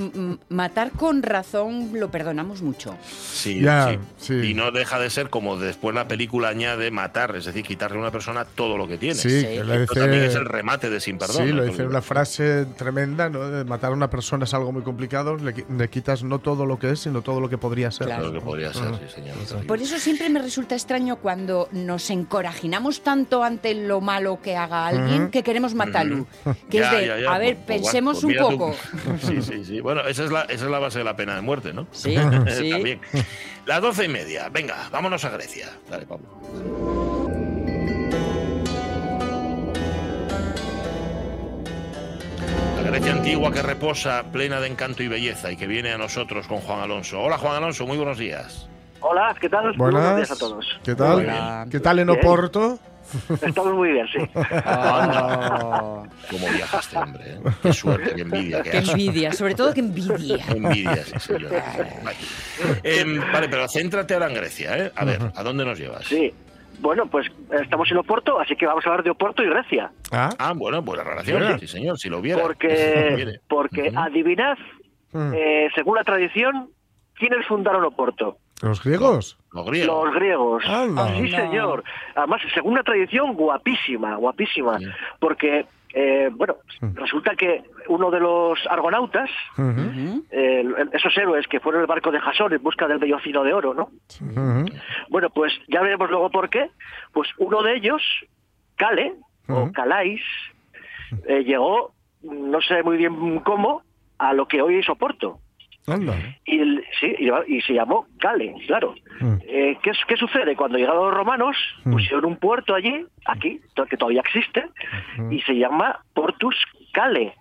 Speaker 4: matar con razón lo perdonamos mucho.
Speaker 2: sí, sí.
Speaker 3: sí.
Speaker 2: Y no deja de ser como después la película añade matar, es decir, quitarle a una persona todo lo que tiene.
Speaker 3: Sí,
Speaker 2: Esto también es el remate de Sin Perdón.
Speaker 3: sí, lo dice una frase tremenda, ¿no? De matar a una persona es algo muy complicado, le, le quitas no todo lo que es, sino todo lo que podría ser.
Speaker 4: Claro.
Speaker 2: Lo que podría ser, sí, señor.
Speaker 4: Por eso siempre me resulta extraño cuando nos encorajinamos tanto ante lo malo que haga alguien que queremos matarlo. Que
Speaker 2: Ya,
Speaker 4: es de,
Speaker 2: ya, ya,
Speaker 4: a ver,
Speaker 2: pues,
Speaker 4: pensemos
Speaker 2: pues
Speaker 4: un
Speaker 2: tú.
Speaker 4: poco.
Speaker 2: Sí, sí, sí. Bueno, esa es, la, esa es la base de la pena de muerte, ¿no?
Speaker 4: Sí, sí.
Speaker 2: También. Las doce y media. Venga, vámonos a Grecia. Dale, Pablo. La Grecia antigua que reposa plena de encanto y belleza y que viene a nosotros con Juan Alonso. Hola Juan Alonso, muy buenos días.
Speaker 6: Hola, ¿qué tal?
Speaker 3: Buenas.
Speaker 6: Buenos días a todos.
Speaker 3: ¿Qué tal?
Speaker 4: Hola.
Speaker 3: ¿Qué tal en
Speaker 6: Bien.
Speaker 3: Oporto?
Speaker 6: Estamos muy bien, sí.
Speaker 4: Oh,
Speaker 2: ¿Cómo viaja este hombre? eh? Qué suerte, qué envidia, qué
Speaker 4: qué envidia, sobre todo que envidia.
Speaker 2: Qué envidia, sí, señor. Vale. Em, vale, pero céntrate ahora en Grecia, ¿eh? A ver, ¿a dónde nos llevas?
Speaker 6: Sí. Bueno, pues estamos en Oporto, así que vamos a hablar de Oporto y Grecia.
Speaker 3: Ah,
Speaker 2: Ah, bueno, buena relación, sí, señor, si lo hubiera.
Speaker 6: Porque, porque
Speaker 2: Ujú.
Speaker 6: adivinad,
Speaker 3: Mm.
Speaker 6: eh, según la tradición, ¿quiénes fundaron Oporto?
Speaker 3: ¿Los griegos?
Speaker 2: Los griegos.
Speaker 6: Los griegos.
Speaker 3: Anda.
Speaker 6: Sí,
Speaker 4: Anda.
Speaker 6: señor. Además, según una tradición guapísima, guapísima.
Speaker 2: Sí.
Speaker 6: Porque, eh, bueno, resulta que uno de los argonautas, eh, esos héroes que fueron el barco de Jasón en busca del bellocino de oro, ¿no? Bueno, pues ya veremos luego por qué. Pues uno de ellos, Cale, o. Calais, eh, llegó, no sé muy bien cómo, a lo que hoy es Oporto.
Speaker 3: Anda.
Speaker 6: Y, el- sí, y, y se llamó Cale, claro.
Speaker 3: Mm.
Speaker 6: Eh, ¿qué, qué sucede? Cuando llegaron los romanos,
Speaker 3: Mm.
Speaker 6: pusieron un puerto allí, aquí, que todavía existe,
Speaker 3: Ujú.
Speaker 6: y se llama Portus Cale,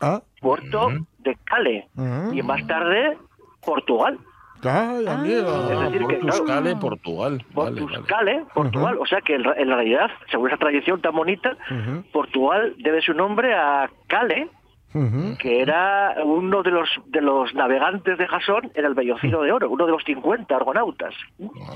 Speaker 3: Ah,
Speaker 6: puerto
Speaker 2: Ujú.
Speaker 6: de Cale. Y más tarde, Portugal.
Speaker 3: Amigo.
Speaker 6: Es
Speaker 2: Ah,
Speaker 6: decir, que, claro,
Speaker 2: Cale, Portugal.
Speaker 6: Portus
Speaker 2: vale.
Speaker 6: Cale, Portugal. O sea que en, en realidad, según esa tradición tan bonita, Portugal debe su nombre a Cale, que era uno de los de los navegantes de Jasón en el Bellocino de Oro, uno de los 50 argonautas.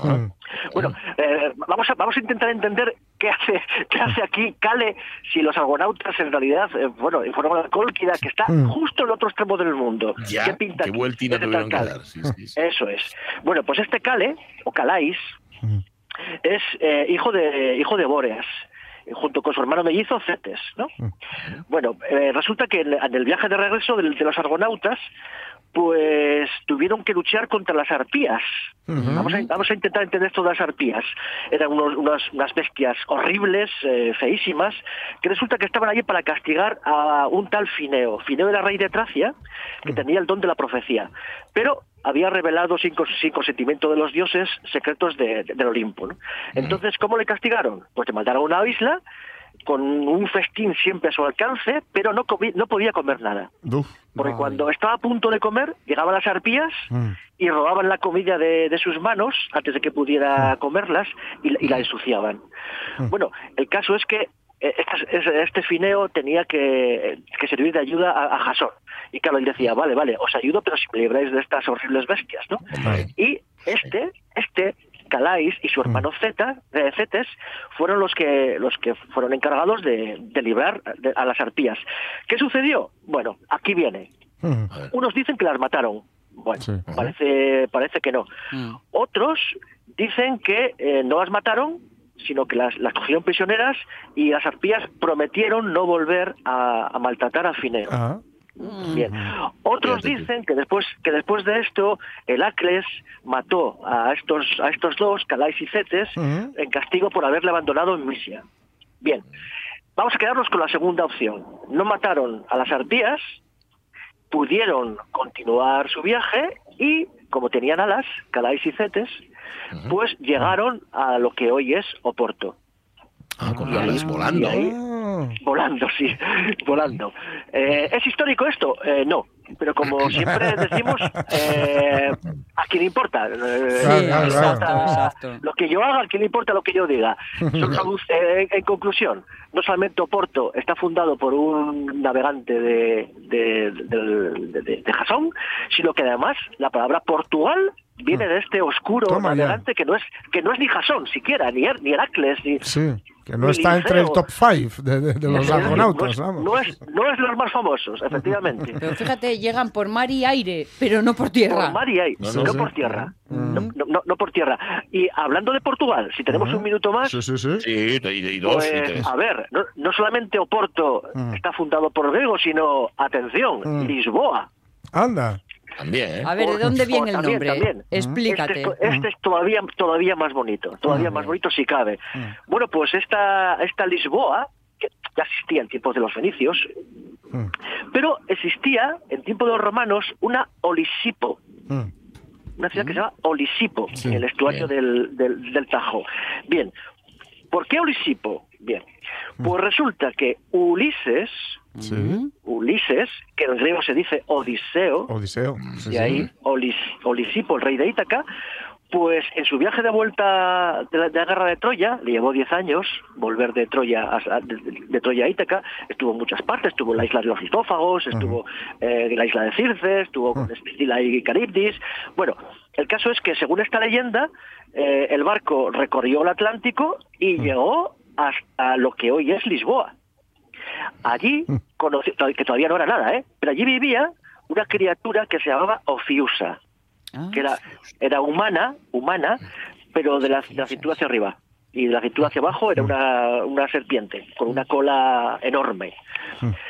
Speaker 2: Ah.
Speaker 6: Bueno, eh, vamos a vamos a intentar entender qué hace qué hace aquí Cale si los argonautas en realidad, eh, bueno, informaron a Colquida que está
Speaker 3: Mm.
Speaker 6: justo en el otro extremo del mundo.
Speaker 2: Ya,
Speaker 6: ¿Qué pinta
Speaker 2: qué
Speaker 6: aquí?
Speaker 2: tuvieron que dar. Sí, sí, sí.
Speaker 6: Eso es. Bueno, pues este Cale, o Calais,
Speaker 3: Mm.
Speaker 6: es eh, hijo de hijo de Bóreas, junto con su hermano mellizo Cetes, ¿no? Bueno, eh, resulta que en, en el viaje de regreso del- de, los argonautas, pues tuvieron que luchar contra las arpías. Vamos, a, vamos a intentar entender esto de las arpías. Eran unos- unas, unas bestias horribles, eh, feísimas, que resulta que estaban allí para castigar a un tal Fineo. Fineo era rey de Tracia, que tenía el don de la profecía, pero había revelado sin, cons- sin consentimiento de los dioses secretos de- de- del Olimpo. ¿no? Entonces, ¿cómo le castigaron? Pues le mandaron a una isla con un festín siempre a su alcance, pero no, no podía comer nada.
Speaker 3: Uf.
Speaker 6: Porque
Speaker 3: Vale.
Speaker 6: cuando estaba a punto de comer, llegaban las arpías
Speaker 3: Mm.
Speaker 6: y robaban la comida de, de sus manos antes de que pudiera comerlas y, la- y la ensuciaban. Bueno, el caso es que eh, estas- es- este fineo tenía que, que servir de ayuda a, a Jasón. Y claro, él decía, vale, vale, os ayudo, pero si me libráis de estas horribles bestias, ¿no?
Speaker 3: Vale.
Speaker 6: Y este, este, Calais y su hermano Zeta, eh, Cetes, fueron los que, los que fueron encargados de, de librar de- a las arpías. ¿Qué sucedió? Bueno, aquí viene.
Speaker 3: Mm.
Speaker 6: Unos dicen que las mataron. Bueno,
Speaker 3: Sí.
Speaker 6: parece, parece que no.
Speaker 4: Mm.
Speaker 6: Otros dicen que eh, no las mataron, sino que las, las cogieron prisioneras y las arpías prometieron no volver a, a maltratar a Fineo.
Speaker 3: Ah.
Speaker 6: Bien. Otros dicen que después que después de esto Heracles mató a estos a estos dos, Calais y Cetes, en castigo por haberle abandonado en Misia. Bien. Vamos a quedarnos con la segunda opción. No mataron a las arpías, pudieron continuar su viaje y como tenían alas, Calais y Cetes, pues llegaron a lo que hoy es Oporto.
Speaker 2: Ah, con alas volando.
Speaker 6: Y ahí- Volando, sí, volando. Eh, ¿Es histórico esto? Eh, no, pero como siempre decimos, eh, ¿a quién le importa? Eh,
Speaker 4: exacto, exacto.
Speaker 6: Lo que yo haga, ¿a quién le importa lo que yo diga? Son- eh, en conclusión, no solamente Oporto está fundado por un navegante de, de, de- de- de- de Jasón, sino que además la palabra Portugal viene de este oscuro
Speaker 3: Toma ya.
Speaker 6: navegante que no es que no es ni Jasón siquiera, ni, Her- ni Heracles, ni,
Speaker 3: sí, que no está entre el top 5 de, de- de los argonautas, vamos.
Speaker 6: no, es, no es de los más famosos, efectivamente.
Speaker 4: Pero fíjate, llegan por mar y aire, pero no por tierra.
Speaker 6: Por mar y aire,
Speaker 2: No,
Speaker 6: no,
Speaker 2: no, sí.
Speaker 6: por tierra.
Speaker 3: Mm.
Speaker 6: No, no- no- no por tierra. Y hablando de Portugal, si tenemos un minuto más,
Speaker 3: Sí, sí, sí.
Speaker 2: Sí, y, y dos y
Speaker 6: pues,
Speaker 2: tres.
Speaker 6: a ver, no, no solamente Oporto
Speaker 3: Mm.
Speaker 6: está fundado por griegos, sino, atención,
Speaker 3: Mm.
Speaker 6: Lisboa.
Speaker 3: Anda.
Speaker 2: También, ¿eh?
Speaker 4: A ver, ¿de dónde viene el nombre?
Speaker 6: también.
Speaker 4: Explícate.
Speaker 6: Este, es- este es todavía, todavía más bonito, todavía más bonito si cabe. Bueno, pues esta, esta Lisboa, que ya existía en tiempos de los fenicios,
Speaker 3: Mm,
Speaker 6: pero existía en tiempos de los romanos una Olisipo,
Speaker 3: mm.
Speaker 6: una ciudad que se llama Olisipo,
Speaker 3: Sí,
Speaker 6: en el estuario del, del, del Tajo. Bien, ¿por qué Olisipo? Bien, pues resulta que Ulises,
Speaker 3: Sí.
Speaker 6: Ulises, que en griego se dice Odiseo,
Speaker 3: Odiseo. Sí,
Speaker 6: y ahí Olis, Olisipo, el rey de Ítaca, pues en su viaje de vuelta de la, de la guerra de Troya, le llevó 10 años volver de Troya a, de, de Troya a Ítaca, estuvo en muchas partes, estuvo en la isla de los Listófagos, estuvo eh, en la isla de Circe, estuvo con Escila y Caribdis. Bueno, el caso es que según esta leyenda, eh, el barco recorrió el Atlántico y llegó hasta lo que hoy es Lisboa. Allí, conoció, que todavía no era nada, ¿eh? pero allí vivía una criatura que se llamaba Ofiusa,
Speaker 4: Ah,
Speaker 6: que era, era humana, humana, pero de la, de la cintura hacia arriba. Y de la cintura hacia abajo era una, una serpiente, con una cola enorme.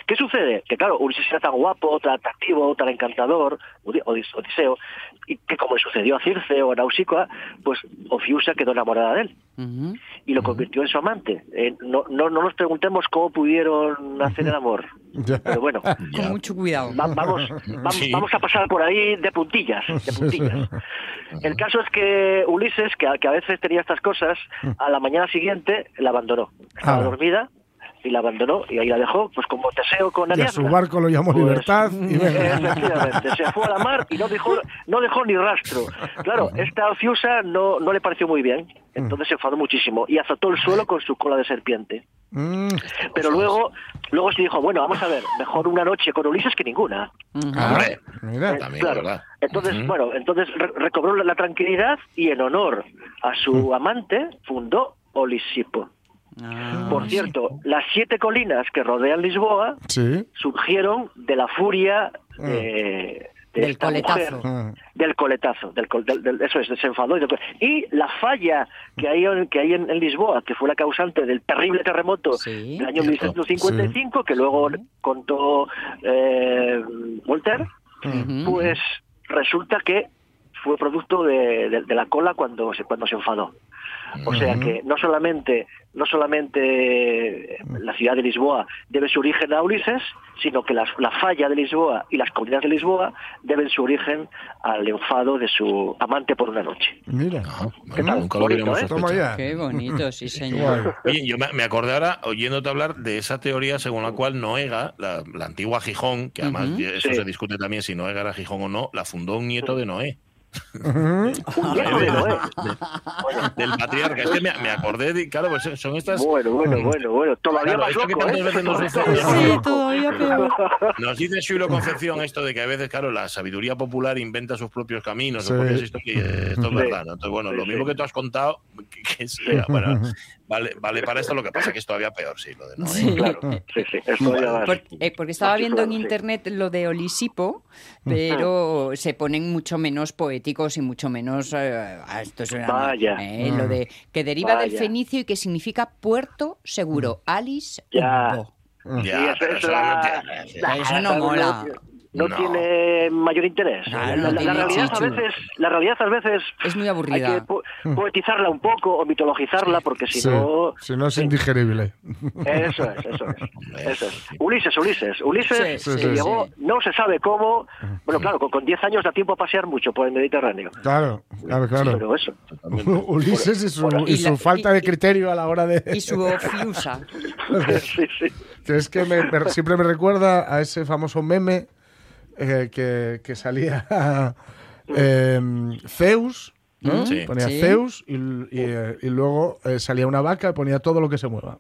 Speaker 6: ¿Qué sucede? Que claro, Ulises era tan guapo, tan atractivo, tan encantador, Odi- Odis- Odiseo, y que como le sucedió a Circe o a Nausicaa, pues Ofiusa quedó enamorada de él y lo convirtió en su amante. Eh, no, no, no nos preguntemos cómo pudieron hacer el amor, pero bueno,
Speaker 4: Con mucho cuidado.
Speaker 6: va- vamos,
Speaker 2: Sí.
Speaker 6: vamos a pasar por ahí de puntillas, de puntillas. El caso es que Ulises, que a, que a veces tenía estas cosas, a la mañana siguiente la abandonó. Estaba
Speaker 3: Ah.
Speaker 6: dormida y la abandonó y ahí la dejó, pues como Teseo con
Speaker 3: Y a
Speaker 6: Ariadna.
Speaker 3: su barco lo llamó
Speaker 6: Pues,
Speaker 3: Libertad y venga.
Speaker 6: Efectivamente, se fue a la mar y no dejó, no dejó ni rastro. Claro, esta Ofiusa no, no le pareció muy bien, entonces se enfadó muchísimo y azotó el suelo con su cola de serpiente.
Speaker 3: Mm,
Speaker 6: Pero luego, luego se dijo, bueno, vamos a ver, mejor una noche con Ulises que ninguna.
Speaker 3: Ah,
Speaker 2: Hombre,
Speaker 3: mira.
Speaker 6: Eh,
Speaker 2: también,
Speaker 6: claro.
Speaker 2: ¿verdad?
Speaker 6: Entonces, bueno, entonces re- recobró la, la tranquilidad y en honor a su amante fundó Olisipo.
Speaker 4: Ah,
Speaker 6: Por cierto, las siete colinas que rodean Lisboa
Speaker 3: Sí.
Speaker 6: surgieron de la furia de, de
Speaker 4: Del
Speaker 6: esta
Speaker 4: coletazo.
Speaker 6: mujer.
Speaker 3: Mm.
Speaker 6: Del coletazo, del, col- del- eso es, se enfadó. Y, del- y la falla que hay, en- que hay en, en Lisboa, que fue la causante del terrible terremoto
Speaker 4: Sí.
Speaker 6: del año
Speaker 2: Cierto.
Speaker 6: 1755, que luego contó eh, Voltaire, pues resulta que fue producto de, de- de la cola cuando se, cuando se enfadó. O sea que no solamente, no solamente eh, la ciudad de Lisboa debe su origen a Ulises, sino que las- la falla de Lisboa y las colinas de Lisboa deben su origen al enfado de su amante por una noche.
Speaker 3: Mira.
Speaker 2: Ah,
Speaker 6: ¿Qué
Speaker 2: bueno,
Speaker 6: tal?
Speaker 2: nunca lo
Speaker 6: Bonito, ¿eh?
Speaker 4: Qué bonito, sí, señor.
Speaker 2: Oye, yo me, me acordé ahora, oyéndote hablar de esa teoría según la cual Noega, la, la antigua Gijón, que además eso
Speaker 6: Sí.
Speaker 2: se discute también si Noega era Gijón o no, la fundó un nieto de Noé,
Speaker 6: De Noé.
Speaker 2: del patriarca. Es que me, me acordé, de, claro, pues son estas...
Speaker 6: Bueno, bueno, bueno, bueno. Todavía
Speaker 2: Claro,
Speaker 6: más
Speaker 2: esto que
Speaker 6: loco,
Speaker 2: tantas
Speaker 6: ¿eh?
Speaker 2: veces nos
Speaker 6: más
Speaker 4: Sí, todavía peor.
Speaker 2: Nos dice Xulo Concepción esto de que a veces, claro, la sabiduría popular inventa sus propios caminos, sus
Speaker 3: Sí.
Speaker 2: propias historias, esto es
Speaker 6: Sí.
Speaker 2: verdad. ¿no? Entonces, bueno, lo mismo
Speaker 6: sí.
Speaker 2: que tú has contado, que, que sea, bueno, vale, vale para esto, lo que pasa que es todavía peor, sí, lo de Noé.
Speaker 4: Sí.
Speaker 6: Claro, sí, sí. Es todavía más.
Speaker 4: Por- eh, porque estaba viendo en
Speaker 6: sí.
Speaker 4: internet lo de Olisipo, pero se ponen mucho menos poéticos y mucho menos. eh, ah, esto es una-
Speaker 6: Vaya.
Speaker 4: eh, lo de que deriva del fenicio y que significa puerto seguro. Alice
Speaker 6: Ya.
Speaker 2: Ya,
Speaker 6: Sí, eso
Speaker 2: pero
Speaker 6: es
Speaker 2: eso
Speaker 6: la-
Speaker 2: no tiene-
Speaker 6: la-
Speaker 4: Eso no mola.
Speaker 6: No,
Speaker 2: No.
Speaker 6: tiene mayor interés.
Speaker 4: Claro,
Speaker 6: la,
Speaker 4: no
Speaker 6: la
Speaker 4: tiene
Speaker 6: realidad a veces, la realidad a veces
Speaker 4: Es muy
Speaker 6: hay
Speaker 4: aburrida.
Speaker 6: que po- poetizarla un poco o mitologizarla porque si
Speaker 3: Sí,
Speaker 6: no
Speaker 3: si no es
Speaker 6: sí.
Speaker 3: indigerible.
Speaker 6: Eso es, eso es. Eso es. Ulises, Ulises. Ulises
Speaker 4: Sí,
Speaker 3: sí,
Speaker 6: que
Speaker 3: sí.
Speaker 6: llegó, no se sabe cómo. Bueno, claro, con, con 10 años da tiempo a pasear mucho por el Mediterráneo.
Speaker 3: Claro, claro, claro.
Speaker 6: Pero eso.
Speaker 3: Ulises y su, y
Speaker 4: Y
Speaker 3: su
Speaker 4: la-
Speaker 3: falta de
Speaker 4: y-
Speaker 3: criterio a la hora de...
Speaker 4: Y su fiusa.
Speaker 6: sí, sí.
Speaker 3: es que me- me- siempre me recuerda a ese famoso meme eh, que, que salía eh, Zeus, ¿no?
Speaker 2: Sí.
Speaker 3: Ponía
Speaker 4: Sí.
Speaker 3: Zeus y, y, eh, y luego eh, salía una vaca y ponía todo lo que se mueva.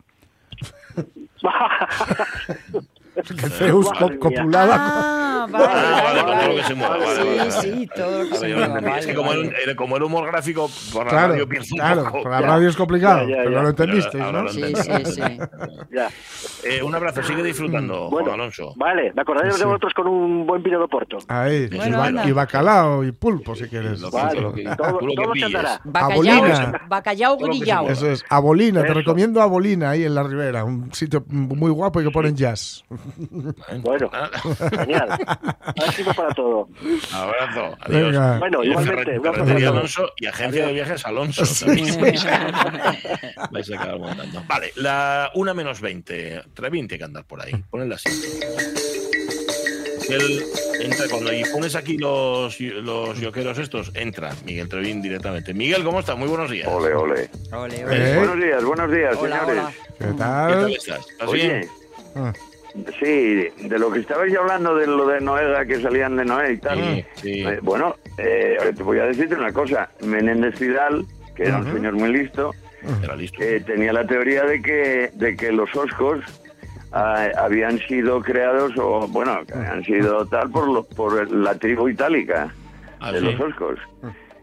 Speaker 3: Que Zeus
Speaker 6: mía.
Speaker 3: copulaba.
Speaker 4: Ah, vale,
Speaker 2: vale,
Speaker 4: vale,
Speaker 2: todo lo que se mueva, vale,
Speaker 4: Sí,
Speaker 2: vale, vale.
Speaker 4: sí, todo lo que se
Speaker 2: Vale,
Speaker 4: mueva.
Speaker 2: Es que
Speaker 4: vale,
Speaker 2: como,
Speaker 4: vale.
Speaker 2: era, un- como era humor gráfico, por la
Speaker 3: Claro,
Speaker 2: radio pienso un
Speaker 3: claro,
Speaker 2: poco.
Speaker 3: por la
Speaker 6: Ya.
Speaker 3: radio es complicado,
Speaker 6: Ya, ya,
Speaker 3: pero
Speaker 6: ya.
Speaker 3: lo entendisteis,
Speaker 2: Ahora
Speaker 3: ¿no?
Speaker 2: lo
Speaker 4: Sí, sí, sí.
Speaker 6: ya.
Speaker 2: Eh, un abrazo, sigue disfrutando,
Speaker 6: Bueno,
Speaker 2: Juan Alonso.
Speaker 6: vale, me acordaré
Speaker 3: Sí.
Speaker 6: de vosotros con un buen vino de Porto.
Speaker 3: Ahí,
Speaker 4: Bueno,
Speaker 3: y, ba-
Speaker 4: anda.
Speaker 3: y bacalao y pulpo, si quieres.
Speaker 2: Lo-
Speaker 6: Vale, todo,
Speaker 2: tú lo que
Speaker 6: todo andará.
Speaker 4: Bacallao,
Speaker 3: Abolina.
Speaker 4: bacallao
Speaker 2: Todo
Speaker 4: grillao.
Speaker 3: Eso es, Abolina, te recomiendo Abolina ahí en la Ribera, un sitio muy guapo y que ponen jazz.
Speaker 6: Bueno,
Speaker 2: Ah,
Speaker 6: genial. Hay tiempo para todo.
Speaker 2: Abrazo, adiós.
Speaker 3: Venga.
Speaker 6: Bueno, igualmente, un abrazo
Speaker 2: Alonso y agencia de viajes Alonso. también. Vais a acabar montando. Vale, la una menos 20. Trevín tiene que andar por ahí. Ponedla así. Él entra cuando y pones aquí los, los yoqueros estos, entra Miguel Trevín directamente. Miguel, ¿cómo estás? Muy buenos días.
Speaker 7: Ole, ole.
Speaker 4: Ole, ole.
Speaker 3: Eh,
Speaker 7: Buenos días, buenos días,
Speaker 4: Hola,
Speaker 7: señores.
Speaker 4: hola.
Speaker 3: ¿Qué
Speaker 2: ¿Qué tal
Speaker 3: tal?
Speaker 2: estás? ¿Estás
Speaker 7: Oye,
Speaker 2: bien?
Speaker 3: Ah,
Speaker 7: sí, de lo que estabais hablando de lo de Noega, que salían de Noé y tal.
Speaker 2: Sí, sí.
Speaker 7: Eh, bueno, eh, te voy a decirte una cosa. Menéndez Fidal, que era un señor muy listo,
Speaker 2: Era listo.
Speaker 7: eh, tenía la teoría de que, de que los oscos ah, habían sido creados, o bueno, que habían sido tal por, lo- por la tribu itálica
Speaker 2: Ah,
Speaker 7: de
Speaker 2: sí.
Speaker 7: los oscos.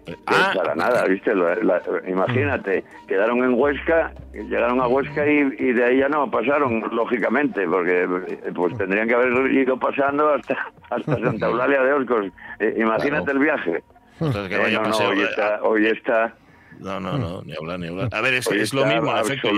Speaker 2: Eh, ah,
Speaker 7: para nada, ¿viste? La- imagínate, quedaron en Huesca, llegaron a Huesca y, y de ahí ya no pasaron, lógicamente, porque eh, pues tendrían que haber ido pasando hasta, hasta Santa Eulalia de Oscos. Eh, imagínate
Speaker 2: Claro.
Speaker 7: el viaje.
Speaker 2: entonces que
Speaker 7: Eh, no, no, hoy
Speaker 2: eh,
Speaker 7: está, hoy está,
Speaker 2: No, no, no, ni hablar, ni hablar. A ver, es, es lo mismo, en efecto.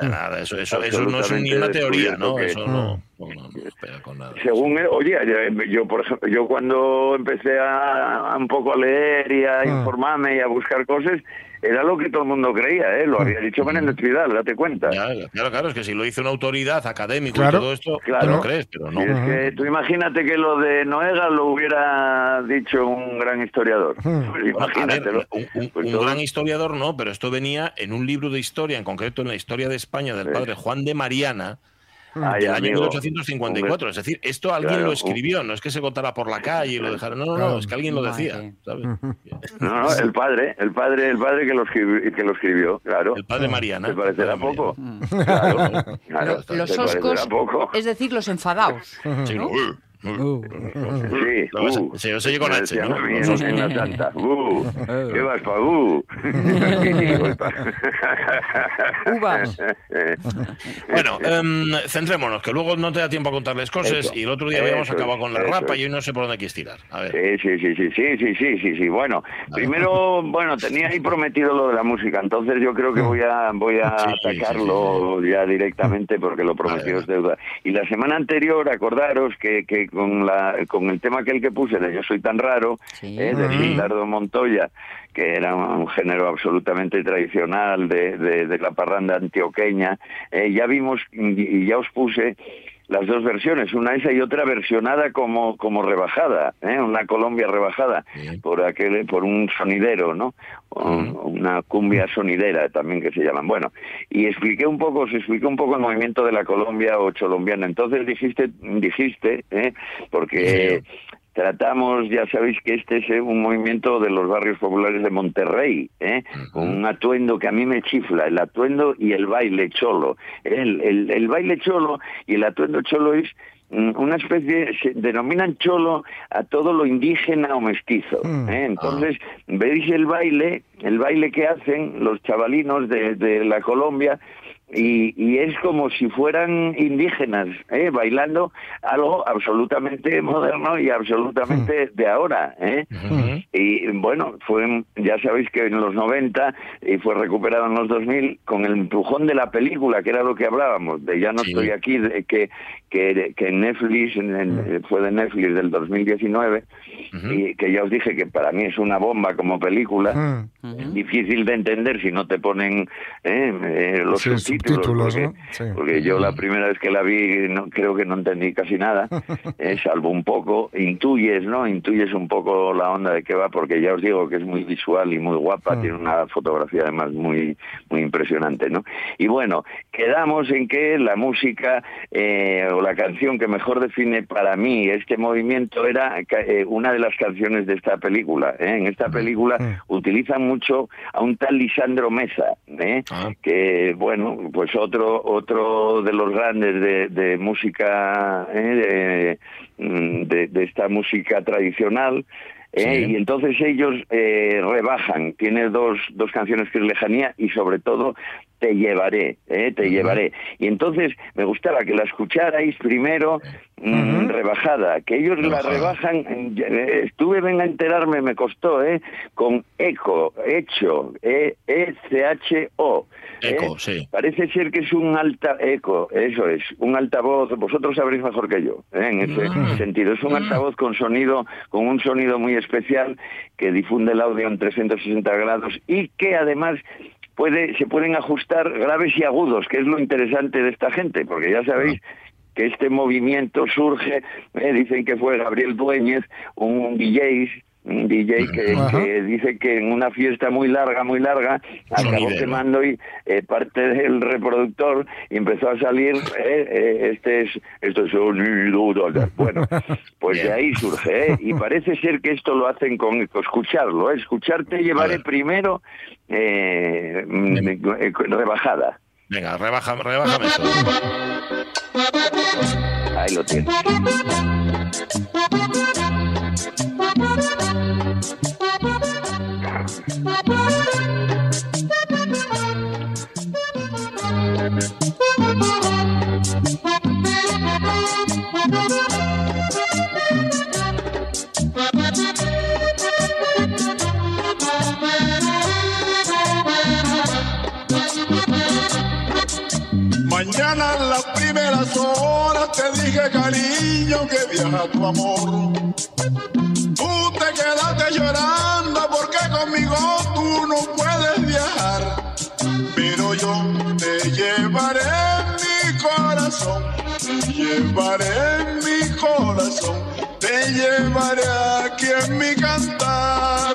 Speaker 2: Nada, eso, eso, eso no es ni una teoría, ¿no?
Speaker 7: que-
Speaker 2: Eso no, no, no, no pega con nada.
Speaker 7: Según, él- oye, yo, yo, por ejemplo, yo cuando empecé a, a un poco a leer y a
Speaker 3: Ah.
Speaker 7: informarme y a buscar cosas, era lo que todo el mundo creía, ¿eh? Lo había dicho Menéndez Fidal, date cuenta.
Speaker 2: Ya, claro, claro, es que si lo hizo una autoridad académica
Speaker 3: Claro,
Speaker 2: y todo esto,
Speaker 7: claro.
Speaker 2: no lo crees, pero no.
Speaker 7: Y es que tú imagínate que lo de Noega lo hubiera dicho un gran historiador. Pues
Speaker 2: a ver,
Speaker 7: imagínatelo.
Speaker 2: un, un-
Speaker 7: Pues
Speaker 2: un gran historiador no, pero esto venía en un libro de historia, en concreto en la historia de España del
Speaker 7: Sí.
Speaker 2: padre Juan de Mariana,
Speaker 7: Ay,
Speaker 2: del año
Speaker 7: amigo,
Speaker 2: 1854. Es decir, esto alguien
Speaker 7: Claro,
Speaker 2: lo
Speaker 7: un-
Speaker 2: escribió, no es que se contara por la calle y lo dejaron. No, no, no, es que alguien lo decía. ¿sabes?
Speaker 7: No, no, el padre, el padre, el padre que lo escribió, que lo escribió claro.
Speaker 2: El padre Mariana.
Speaker 7: ¿Te parecerá
Speaker 2: El padre
Speaker 7: poco?
Speaker 2: Mariana.
Speaker 7: Claro, claro,
Speaker 4: Lo- los
Speaker 7: ¿te parecerá
Speaker 4: oscos,
Speaker 7: poco?
Speaker 4: es decir, los enfadados.
Speaker 2: Sí,
Speaker 4: ¿no?
Speaker 2: Uh.
Speaker 7: Sí, uh,
Speaker 2: se os oye con H, ¿no?
Speaker 7: Una tanta. Uh. uh, ¿Qué vas pa' uh?
Speaker 4: Uvas.
Speaker 2: bueno, um, centrémonos, que luego no te da tiempo a contarles cosas
Speaker 7: eso,
Speaker 2: y el otro día habíamos acabado con la
Speaker 7: eso,
Speaker 2: rapa y hoy no sé por dónde quieres tirar. A ver.
Speaker 7: Sí, sí, sí, sí, sí, sí, sí, sí. Bueno, primero, bueno, tenía ahí prometido lo de la música, entonces yo creo que voy a, voy a
Speaker 2: sí, atacarlo sí,
Speaker 7: sí, ya directamente porque lo
Speaker 2: prometió
Speaker 7: es deuda. Y la semana anterior, acordaros que, que con la con el tema aquel que puse de Yo soy tan raro,
Speaker 4: Sí.
Speaker 7: eh, de. Gildardo Montoya, que era un, género absolutamente tradicional de, de, de la parranda antioqueña, eh, ya vimos y, y ya os puse las dos versiones, una esa y otra versionada como, como rebajada, ¿eh? una Colombia rebajada
Speaker 2: Bien.
Speaker 7: por aquel, por un sonidero, ¿no? Un- Una cumbia sonidera también que se llaman. Bueno, y expliqué un poco, se explicó un poco el movimiento de la Colombia o colombiana. Entonces dijiste, dijiste, ¿eh? porque tratamos, ya sabéis que este es eh, un movimiento de los barrios populares de Monterrey, ¿eh? con un atuendo que a mí me chifla, el atuendo y el baile cholo. El, el, el baile cholo y el atuendo cholo es mm, una especie, se denominan cholo a todo lo indígena o mestizo.
Speaker 3: Mm.
Speaker 7: ¿eh? Entonces, veis el baile, el baile que hacen los chavalinos de, de la Colombia, y, y es como si fueran indígenas ¿eh? bailando algo absolutamente moderno y absolutamente de ahora. ¿eh? Y bueno, fue ya sabéis que en los 90 y fue recuperado en los 2000 con el empujón de la película, que era lo que hablábamos, de ya no
Speaker 2: Sí.
Speaker 7: estoy aquí, de que, que, que Netflix, en- en- fue de Netflix del 2019, y que ya os dije que para mí es una bomba como película. Difícil de entender si no te ponen eh, eh, los
Speaker 3: Sí,
Speaker 7: subtítulos,
Speaker 3: subtítulos,
Speaker 7: porque,
Speaker 3: ¿no? Sí.
Speaker 7: porque yo la primera vez que la vi no, creo que no entendí casi nada, eh, salvo un poco, intuyes, ¿no? Intuyes un poco la onda de qué va, porque ya os digo que es muy visual y muy guapa, tiene una fotografía además muy, muy impresionante, ¿no? Y bueno, quedamos en que la música eh, o la canción que mejor define para mí este movimiento era eh, una de las canciones de esta película. ¿eh? En esta película utilizan mucho a un tal Lisandro Meza, ¿eh?
Speaker 2: Ah.
Speaker 7: que bueno, pues otro otro de los grandes de, de música, ¿eh? de, mm, de- de esta música tradicional. ¿Eh?
Speaker 2: Sí.
Speaker 7: Y entonces ellos eh, rebajan. Tiene dos, dos canciones que es Lejanía y sobre todo Te llevaré, ¿eh? Te llevaré. Y entonces me gustaba que la escucharais primero mm, rebajada, que ellos la rebajan, eh, estuve venga a enterarme, me costó, ¿eh? Con eco, hecho, E, E-C-H-O. ¿eh?
Speaker 2: Eco, sí.
Speaker 7: Parece ser que es un alta eco, eso es, un altavoz, vosotros sabréis mejor que yo, ¿eh? en ese sentido. Es un altavoz con sonido, con un sonido muy especial que difunde el audio en 360 grados y que además puede, se pueden ajustar graves y agudos, que es lo interesante de esta gente, porque ya sabéis que este movimiento surge, eh, dicen que fue Gabriel Dueñez, un DJ, un DJ que, dice que en una fiesta muy larga, muy larga, acabó quemando y, eh, parte del reproductor y empezó a salir eh, eh, este es este sonido bueno pues de ahí surge ¿eh? y parece ser que esto lo hacen con escucharlo ¿eh? escucharte llevaré primero mm, rebajada.
Speaker 2: Venga, rebaja, rebájame eso.
Speaker 7: ahí lo tienes
Speaker 8: Mañana en las primeras horas te dije cariño que viaja tu amor. Tú te quedaste llorando tú no puedes viajar. Pero yo te llevaré en mi corazón, te llevaré en mi corazón, te llevaré aquí en mi cantar.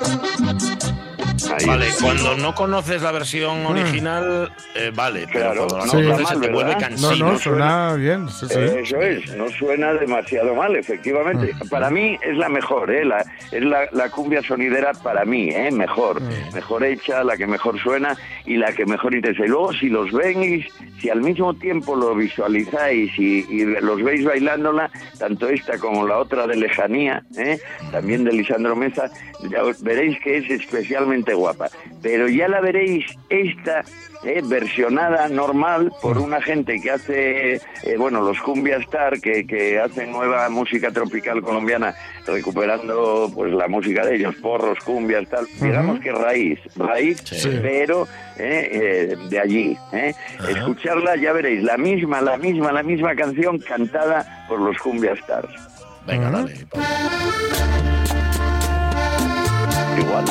Speaker 7: Ahí
Speaker 2: Vale, cuando no conoces la versión original, eh, vale,
Speaker 7: Claro.
Speaker 2: pero cuando la
Speaker 3: Sí. No, no, suena bien. Sí, sí.
Speaker 7: Eso es, no suena demasiado mal, efectivamente. Para mí es la mejor, ¿eh? La, es la, la cumbia sonidera para mí, ¿eh? Mejor, mejor hecha, la que mejor suena y la que mejor interesa. Y luego si los veis, si al mismo tiempo lo visualizáis y, y los veis bailándola, tanto esta como la otra de Lejanía, ¿eh? También de Lisandro ya os veréis que es especialmente guapa. Pero ya la veréis esta eh, versionada normal por una gente que hace, eh, bueno, los Cumbia Star, que, que hacen nueva música tropical colombiana, recuperando pues la música de ellos, porros, cumbias, tal, digamos que raíz, raíz,
Speaker 2: Sí.
Speaker 7: pero eh, eh, de allí. eh. Escucharla, ya veréis, la misma, la misma, la misma canción cantada por los Cumbia Stars.
Speaker 2: Venga, dale.
Speaker 7: Igual.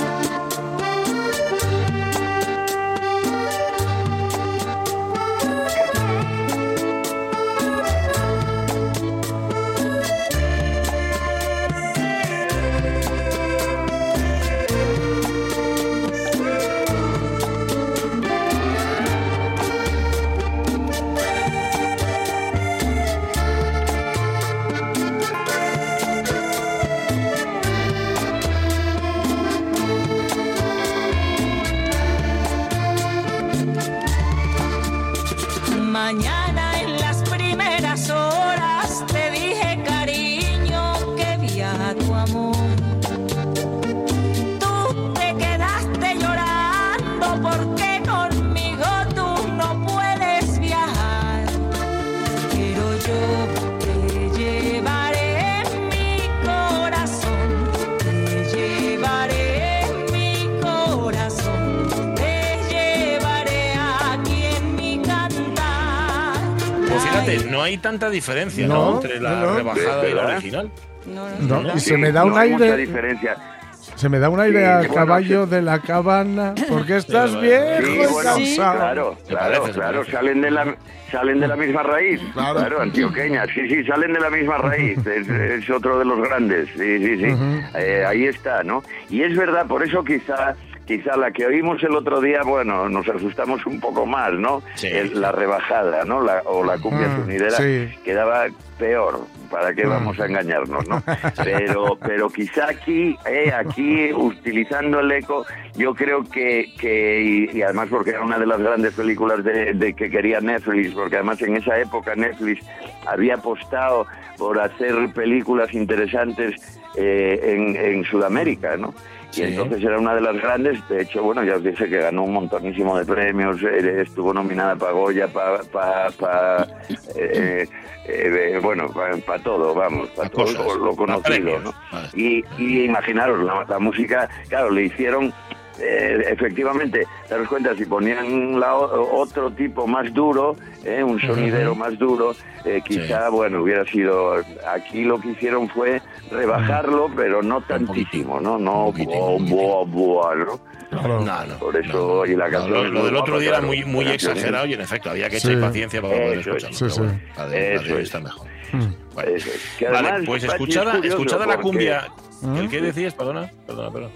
Speaker 2: Hay tanta diferencia ¿no?
Speaker 3: No,
Speaker 2: entre la
Speaker 3: no,
Speaker 2: rebajada y la
Speaker 7: ¿Verdad?
Speaker 2: original.
Speaker 4: No, no.
Speaker 3: No, y
Speaker 7: Sí,
Speaker 3: se me da un
Speaker 7: no hay mucha
Speaker 3: aire.
Speaker 7: diferencia.
Speaker 3: Se me da un aire
Speaker 7: Sí,
Speaker 3: a
Speaker 7: bueno,
Speaker 3: caballo de la cabana. Porque estás
Speaker 2: Sí,
Speaker 3: viejo
Speaker 7: Sí,
Speaker 3: y
Speaker 7: bueno,
Speaker 3: cansado.
Speaker 7: claro, claro,
Speaker 2: parece,
Speaker 7: claro, salen de la salen de la misma raíz,
Speaker 3: Claro.
Speaker 7: claro, antioqueñas, sí, sí, salen de la misma raíz, es, es otro de los grandes, sí, sí, sí, Eh, ahí está, ¿no? Y es verdad, por eso quizá quizá la que oímos el otro día, bueno, nos asustamos un poco más, ¿no?
Speaker 2: Sí.
Speaker 7: El- la rebajada, ¿no? La, o la cumbia
Speaker 3: Mm,
Speaker 7: sonidera
Speaker 3: sí.
Speaker 7: quedaba peor. ¿Para qué
Speaker 3: Mm.
Speaker 7: vamos a engañarnos, no? Pero, pero quizá aquí, eh, aquí utilizando el eco, yo creo que, que y, y además porque era una de las grandes películas de, de que quería Netflix, porque además en esa época Netflix había apostado por hacer películas interesantes eh, en, en Sudamérica, ¿no?
Speaker 2: Sí.
Speaker 7: Y entonces era una de las grandes, de hecho, bueno, ya os dije que ganó un montonísimo de premios, eh, estuvo nominada para Goya, para, pa, pa, eh, eh, bueno, para todo, vamos, para
Speaker 2: Pa'
Speaker 7: todo
Speaker 2: cosas,
Speaker 7: lo, lo
Speaker 2: pa'
Speaker 7: conocido. ¿no?
Speaker 2: Vale.
Speaker 7: Y, y imaginaros, la, la música, claro, le hicieron, eh, efectivamente, daros cuenta, si ponían la otro tipo más duro, eh, un sonidero más duro, eh, quizá, bueno, hubiera sido, aquí lo que hicieron fue rebajarlo, pero no tantísimo, ¿no? No, buah, buah, buah, ¿no?
Speaker 3: Claro.
Speaker 2: No, no,
Speaker 7: Por eso,
Speaker 2: no,
Speaker 7: y la canción
Speaker 2: lo, del otro día era muy, muy
Speaker 7: canción
Speaker 2: exagerado y en efecto había que
Speaker 3: Sí.
Speaker 2: echar paciencia para poder
Speaker 7: Eso es.
Speaker 2: escucharlo.
Speaker 3: Sí,
Speaker 2: pero
Speaker 3: sí.
Speaker 2: bueno, la de, la
Speaker 7: Eso
Speaker 2: de hoy
Speaker 7: es.
Speaker 2: está mejor.
Speaker 3: Mm.
Speaker 2: Vale.
Speaker 7: Eso es. Que
Speaker 2: Vale,
Speaker 7: además,
Speaker 2: pues escuchada, escuchada la cumbia.
Speaker 3: ¿Mm?
Speaker 2: ¿El qué decías? Perdona, perdona, perdona.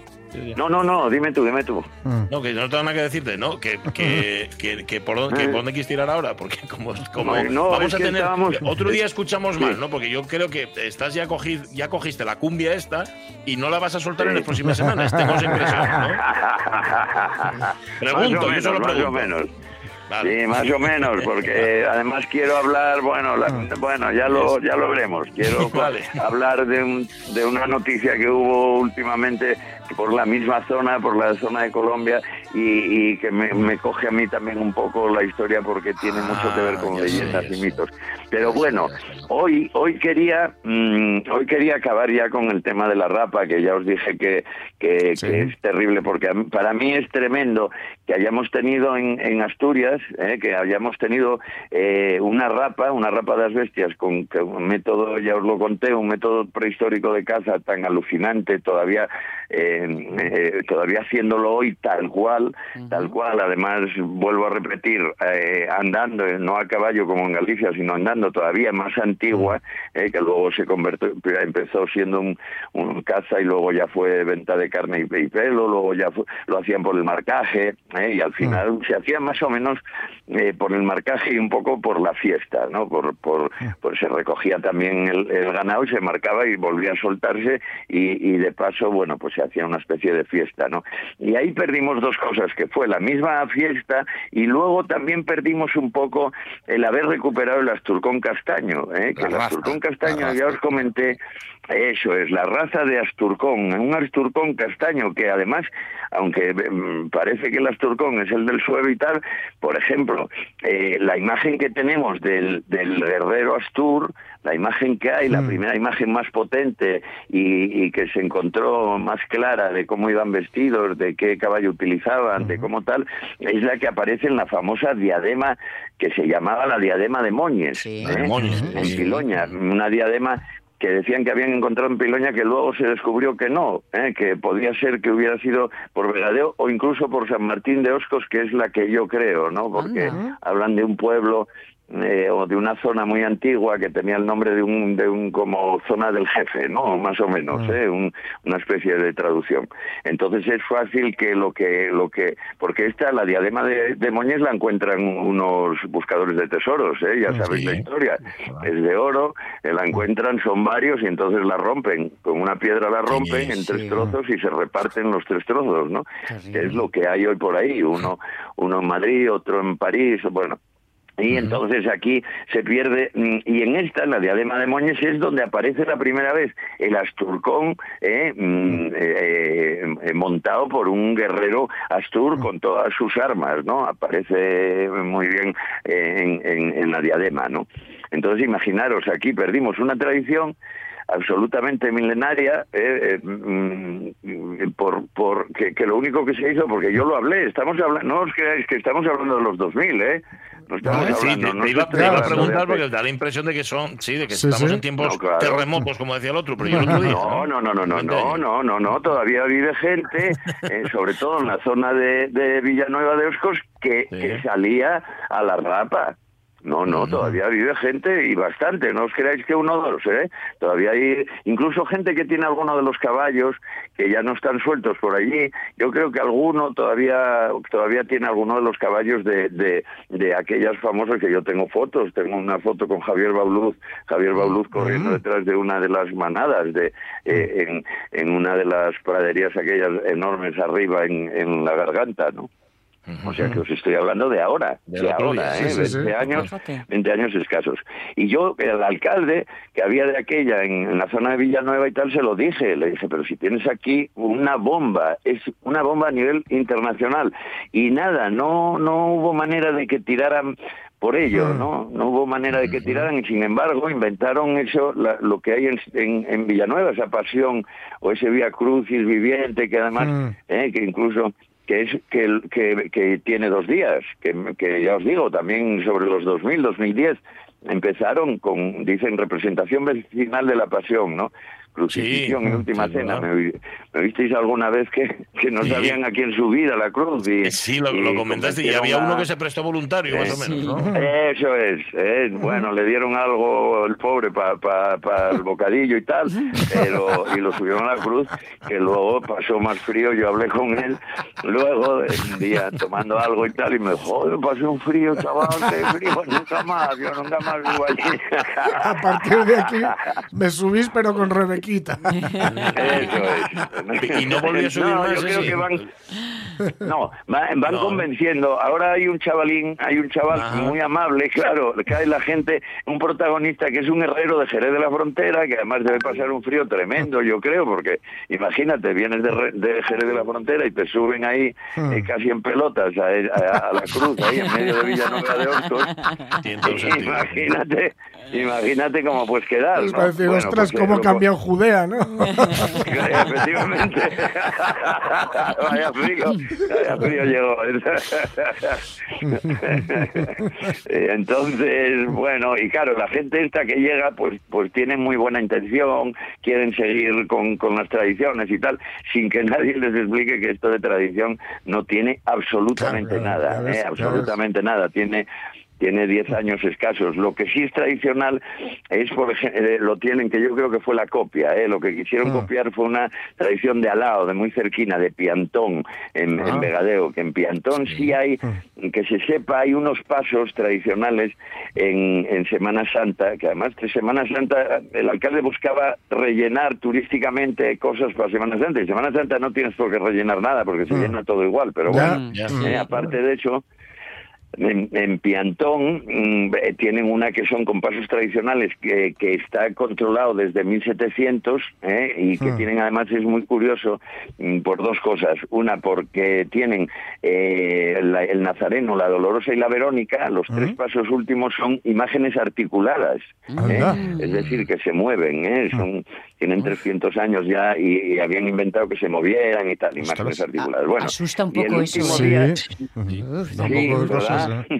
Speaker 7: No, no, no, dime tú, dime tú.
Speaker 3: Mm.
Speaker 2: No, que no tengo nada que decirte, ¿no? Que, que, que, que por, dónde, que por dónde quieres tirar ahora, porque como, como
Speaker 7: Bueno, no,
Speaker 2: vamos
Speaker 7: es
Speaker 2: a tener.
Speaker 7: estábamos-
Speaker 2: Otro día escuchamos
Speaker 7: Sí.
Speaker 2: más, ¿no? Porque yo creo que estás ya, cogid, ya cogiste la cumbia esta y no la vas a soltar en las próximas semanas. Tengo esa impresión, ¿no? Pregunto,
Speaker 7: más
Speaker 2: yo
Speaker 7: o menos,
Speaker 2: solo
Speaker 7: más o menos.
Speaker 2: Vale.
Speaker 7: Sí, más o menos, porque eh, además quiero hablar, bueno, la- bueno, ya lo ya lo veremos. Quiero
Speaker 2: Vale.
Speaker 7: hablar de, un- de una noticia que hubo últimamente por la misma zona, por la zona de Colombia, y, y que me, me coge a mí también un poco la historia porque tiene
Speaker 2: Ah,
Speaker 7: mucho que ver con
Speaker 2: ya sé,
Speaker 7: leyendas y mitos. Pero bueno, hoy hoy quería mm, hoy quería acabar ya con el tema de la rapa, que ya os dije que, que,
Speaker 3: Sí.
Speaker 7: que es terrible, porque mí- para mí es tremendo que hayamos tenido en, en Asturias, eh, que hayamos tenido eh, una rapa, una rapa de las bestias, con que un método, ya os lo conté, un método prehistórico de caza tan alucinante, todavía eh, eh, todavía haciéndolo hoy tal cual, tal cual, además vuelvo a repetir, eh, andando, eh, no a caballo como en Galicia, sino andando todavía más antigua, eh, que luego se convirtió, empezó siendo un, un caza y luego ya fue venta de carne y, y pelo, luego ya fue- lo hacían por el marcaje, y al final se hacía más o menos eh, por el marcaje y un poco por la fiesta, ¿no? Por, por, pues se recogía también el, el ganado y se marcaba y volvía a soltarse y, y de paso, bueno, pues se hacía una especie de fiesta, ¿no? Y ahí perdimos dos cosas, que fue la misma fiesta y luego también perdimos un poco el haber recuperado el asturcón castaño, ¿eh? que
Speaker 2: La
Speaker 7: el
Speaker 2: raza,
Speaker 7: asturcón castaño, ya os comenté, eso es, la raza de asturcón, un asturcón castaño que además, aunque mm, parece que el asturcón es el del suelo y tal, por ejemplo, eh, la imagen que tenemos del, del guerrero astur, la imagen que hay, la
Speaker 3: Mm.
Speaker 7: primera imagen más potente y, y que se encontró más clara de cómo iban vestidos, de qué caballo utilizaban, de cómo tal, es la que aparece en la famosa diadema que se llamaba la diadema de Moñes,
Speaker 4: Sí.
Speaker 2: De
Speaker 7: ¿eh?
Speaker 2: Moñes,
Speaker 7: en
Speaker 2: sí.
Speaker 7: Piloña, una diadema que decían que habían encontrado en Piloña que luego se descubrió que no, ¿eh? que podía ser que hubiera sido por Vegadeo o incluso por San Martín de Oscos, que es la que yo creo, ¿no? Porque
Speaker 4: Anda.
Speaker 7: hablan de un pueblo eh, o de una zona muy antigua que tenía el nombre de un, de un como zona del jefe, ¿no? Más o menos, ¿eh? Un- una especie de traducción. Entonces es fácil que lo que, lo que, porque esta, la diadema de, de la encuentran unos buscadores de tesoros, ¿eh? Ya sabéis
Speaker 2: Sí.
Speaker 7: la historia. Es de oro, eh, la encuentran, son varios y entonces la rompen. Con una piedra la rompen en tres trozos y se reparten los tres trozos, ¿no? Que es lo que hay hoy por ahí. Uno, uno en Madrid, otro en París, bueno. Y entonces aquí se pierde, mm, y en esta, en la diadema de Moñes, es donde aparece la primera vez el asturcón eh, mm, eh, eh, montado por un guerrero astur con todas sus armas, ¿no? Aparece muy bien eh, en, en- en la diadema, ¿no? Entonces imaginaros, aquí perdimos una tradición absolutamente milenaria eh, eh, mm, por, por que, que lo único que se hizo porque yo lo hablé estamos hablando no os creáis que estamos hablando de los 2000 eh
Speaker 2: Ah, sí, te,
Speaker 7: no
Speaker 2: te iba, a preguntar porque da la impresión de que son, sí, de que
Speaker 3: Sí,
Speaker 2: estamos
Speaker 3: sí.
Speaker 2: en tiempos
Speaker 7: No, claro.
Speaker 2: terremotos, como decía el otro, pero yo el otro dije.
Speaker 7: No, no, no, no, no,
Speaker 2: 20
Speaker 7: no, no, no, no, todavía vive gente, eh, sobre todo en la zona de, de Villanueva de Oscos, que,
Speaker 2: Sí.
Speaker 7: que salía a la rapa. No, no, todavía vive gente y bastante, no os creáis que uno o dos, ¿eh? Todavía hay incluso gente que tiene alguno de los caballos que ya no están sueltos por allí. Yo creo que alguno todavía todavía tiene alguno de los caballos de, de, de aquellas famosas que yo tengo fotos. Tengo una foto con Javier Bauluz, Javier Bauluz corriendo detrás de una de las manadas de eh, en, en una de las praderías aquellas enormes arriba en, en la garganta, ¿no? O sea que os estoy hablando de ahora, de ahora, ¿eh?
Speaker 3: sí, sí,
Speaker 7: 20
Speaker 3: sí.
Speaker 7: años,
Speaker 4: Fíjate.
Speaker 7: 20 años escasos. Y yo, el alcalde que había de aquella en, en la zona de Villanueva y tal, se lo dije. Le dije, pero si tienes aquí una bomba, es una bomba a nivel internacional. Y nada, no, no hubo manera de que tiraran por ello, ¿no? No hubo manera de que tiraran y sin embargo inventaron eso, la- lo que hay en, en, en Villanueva, esa pasión o ese Vía Crucis viviente que además,
Speaker 3: Mm.
Speaker 7: eh, que incluso que es que, que, que tiene dos días, que, que ya os digo, también sobre los 2000, 2010, empezaron con, dicen, representación vecinal de la pasión, ¿no? Crucifixión
Speaker 2: Sí,
Speaker 7: y última
Speaker 2: sí,
Speaker 7: cena. ¿Me, me visteis alguna vez que, que no
Speaker 2: Sí.
Speaker 7: sabían a quién subir a la cruz? Y,
Speaker 2: Eh, Sí, lo,
Speaker 7: y
Speaker 2: lo comentaste y había uno que se prestó voluntario, más o menos, ¿no?
Speaker 7: Eso es, eh, bueno, le dieron algo el pobre para el bocadillo y tal, pero y lo subieron a la cruz, que luego pasó más frío, yo hablé con él, luego un día tomando algo y tal, y me dijo, joder, pasé un frío, chaval, qué frío, nunca más, yo nunca más vivo allí.
Speaker 3: A partir de aquí me subís, pero con Rebequita.
Speaker 7: Eso es.
Speaker 2: Y no volvió a subir
Speaker 7: No,
Speaker 2: más,
Speaker 7: Yo creo que van, no, va- van
Speaker 2: No.
Speaker 7: convenciendo. Ahora hay un chavalín, hay un chaval
Speaker 2: Ajá.
Speaker 7: muy amable, claro, cae la gente, un protagonista que es un herrero de Jerez de la Frontera, que además debe pasar un frío tremendo, yo creo, porque imagínate, vienes de, de Jerez de la Frontera y te suben ahí
Speaker 3: Hmm.
Speaker 7: eh, casi en pelotas a, a- a la cruz, ahí en medio de Villanueva de
Speaker 2: sentido.
Speaker 7: imagínate, imagínate cómo puedes quedar. Bueno,
Speaker 3: ostras,
Speaker 7: pues,
Speaker 3: cómo
Speaker 7: lo-
Speaker 3: cambia en Judea, ¿no?
Speaker 7: Efectivamente. vaya frío, vaya frío llegó. Entonces, bueno, y claro, la gente esta que llega, pues, pues tiene muy buena intención, quieren seguir con, con las tradiciones y tal, sin que nadie les explique que esto de tradición no tiene absolutamente
Speaker 3: Claro,
Speaker 7: nada, eh, absolutamente nada. Tiene tiene 10 años escasos. Lo que sí es tradicional es, por ejemplo, lo tienen, que yo creo que fue la copia, ¿eh? lo que quisieron
Speaker 3: Ah.
Speaker 7: copiar fue una tradición de Alao, de muy cerquina, de Piantón, en,
Speaker 3: Ah.
Speaker 7: en Vegadeo, que en Piantón sí, hay, que se sepa, hay unos pasos tradicionales en, en Semana Santa, que además de Semana Santa el alcalde buscaba rellenar turísticamente cosas para Semana Santa, y Semana Santa no tienes por qué rellenar nada, porque se
Speaker 3: Mm.
Speaker 7: llena todo igual, pero
Speaker 3: Ya.
Speaker 7: bueno,
Speaker 2: Ya.
Speaker 7: eh, aparte de eso, en, en Piantón mm, eh, tienen una que son compases tradicionales que, que está controlado desde 1700 ¿eh? y que
Speaker 3: Ah.
Speaker 7: tienen además es muy curioso mm, por dos cosas una porque tienen eh, la- el Nazareno la Dolorosa y la Verónica los tres pasos últimos son imágenes articuladas ¿eh? Es decir que se mueven ¿eh? son tienen 300 años ya y, y habían inventado que se movieran y tal imágenes articuladas bueno
Speaker 4: Asusta un poco eso,
Speaker 7: último
Speaker 3: Sí.
Speaker 7: día-
Speaker 3: Uf, da un
Speaker 7: Sí,
Speaker 3: poco de cosas, ¿eh?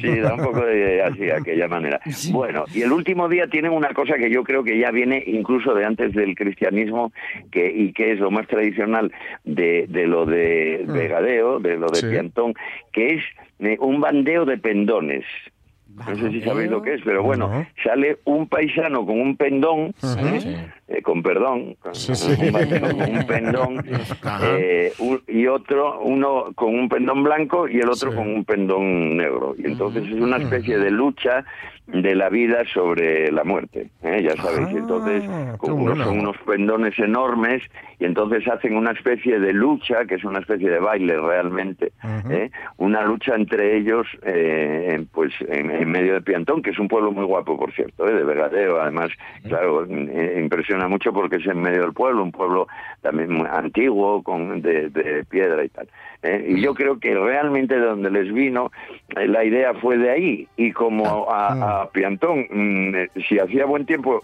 Speaker 7: Sí, da un poco de así, aquella manera. Bueno, y el último día tienen una cosa que yo creo que ya viene incluso de antes del cristianismo que y que es lo más tradicional de, de lo de Vegadeo, de lo de
Speaker 3: Sí.
Speaker 7: Piantón, que es eh, un bandeo de pendones. No sé si sabéis lo que es, pero bueno,
Speaker 3: No.
Speaker 7: sale un paisano con un pendón, ¿eh?
Speaker 2: Sí.
Speaker 7: Eh, con perdón, con,
Speaker 3: Sí, sí.
Speaker 7: un con un pendón, eh, un- y otro, uno con un pendón blanco y el otro con un pendón negro. Y entonces es una especie de lucha de la vida sobre la muerte, ¿eh? ya sabéis.
Speaker 3: Ah,
Speaker 7: entonces, como
Speaker 3: bueno.
Speaker 7: son unos pendones enormes y entonces hacen una especie de lucha, que es una especie de baile realmente. ¿eh? una lucha entre ellos, eh, pues en, en medio de Piantón, que es un pueblo muy guapo, por cierto, ¿eh? de Vegadeo. Además, claro, impresiona mucho porque es en medio del pueblo, un pueblo también muy antiguo, con de, de piedra y tal. ¿eh? Y yo creo que realmente de donde les vino, eh, la idea fue de ahí. Y como a, a Piantón, mm, eh, si hacía buen tiempo,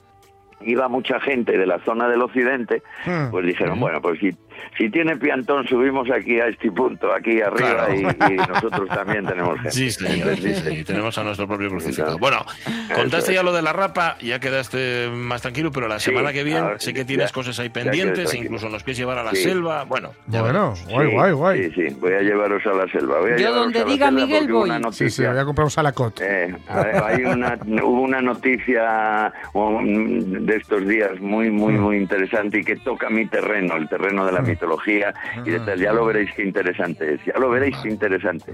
Speaker 7: iba mucha gente de la zona del occidente,
Speaker 3: Hmm.
Speaker 7: pues dijeron, bueno, pues si, si tiene Piantón, subimos aquí a este punto, aquí arriba,
Speaker 2: Claro.
Speaker 7: y, y nosotros también tenemos gente.
Speaker 2: Sí, señor,
Speaker 7: Entonces,
Speaker 2: sí, sí, tenemos a nuestro propio crucificado.
Speaker 7: Entonces,
Speaker 2: Bueno, contaste
Speaker 7: es.
Speaker 2: ya lo de la rapa, ya quedaste más tranquilo, pero la
Speaker 7: Sí,
Speaker 2: semana que viene sé que
Speaker 7: ya-
Speaker 2: tienes cosas ahí
Speaker 7: ya
Speaker 2: pendientes, incluso nos quieres llevar a la
Speaker 7: Sí.
Speaker 2: selva. Bueno, ya
Speaker 3: Bueno,
Speaker 2: veremos.
Speaker 3: guay,
Speaker 7: sí,
Speaker 3: guay, guay.
Speaker 7: Sí, sí, voy a llevaros a la selva. Voy a
Speaker 4: Yo donde
Speaker 7: a la
Speaker 4: diga
Speaker 7: selva
Speaker 4: Miguel
Speaker 7: porque hubo
Speaker 4: voy.
Speaker 7: una
Speaker 3: Sí,
Speaker 7: noticia,
Speaker 3: sí, voy a comprar un salacot.
Speaker 7: Eh, hay una, hubo una noticia um, de estos días muy, muy, muy interesante y que toca mi terreno, el terreno de la mitología y de tal. Ya lo veréis qué interesante es. Ya lo veréis qué interesante.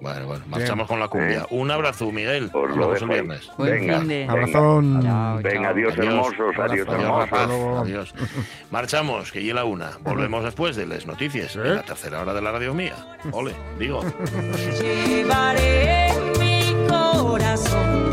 Speaker 2: Bueno, bueno, marchamos con la cumbia.
Speaker 7: Eh.
Speaker 2: Un abrazo, Miguel.
Speaker 7: Os lo dejo
Speaker 2: el viernes.
Speaker 4: Buen
Speaker 7: Venga,
Speaker 4: fin de-
Speaker 7: venga.
Speaker 3: Abrazón.
Speaker 7: Venga,
Speaker 4: chao.
Speaker 7: adiós, hermosos, adiós,
Speaker 3: Abrazo.
Speaker 2: Adiós. Adiós. Marchamos, que llega la una. Volvemos después de las noticias. En la tercera hora de la radio mía. Ole, digo.
Speaker 9: Llevaré mi corazón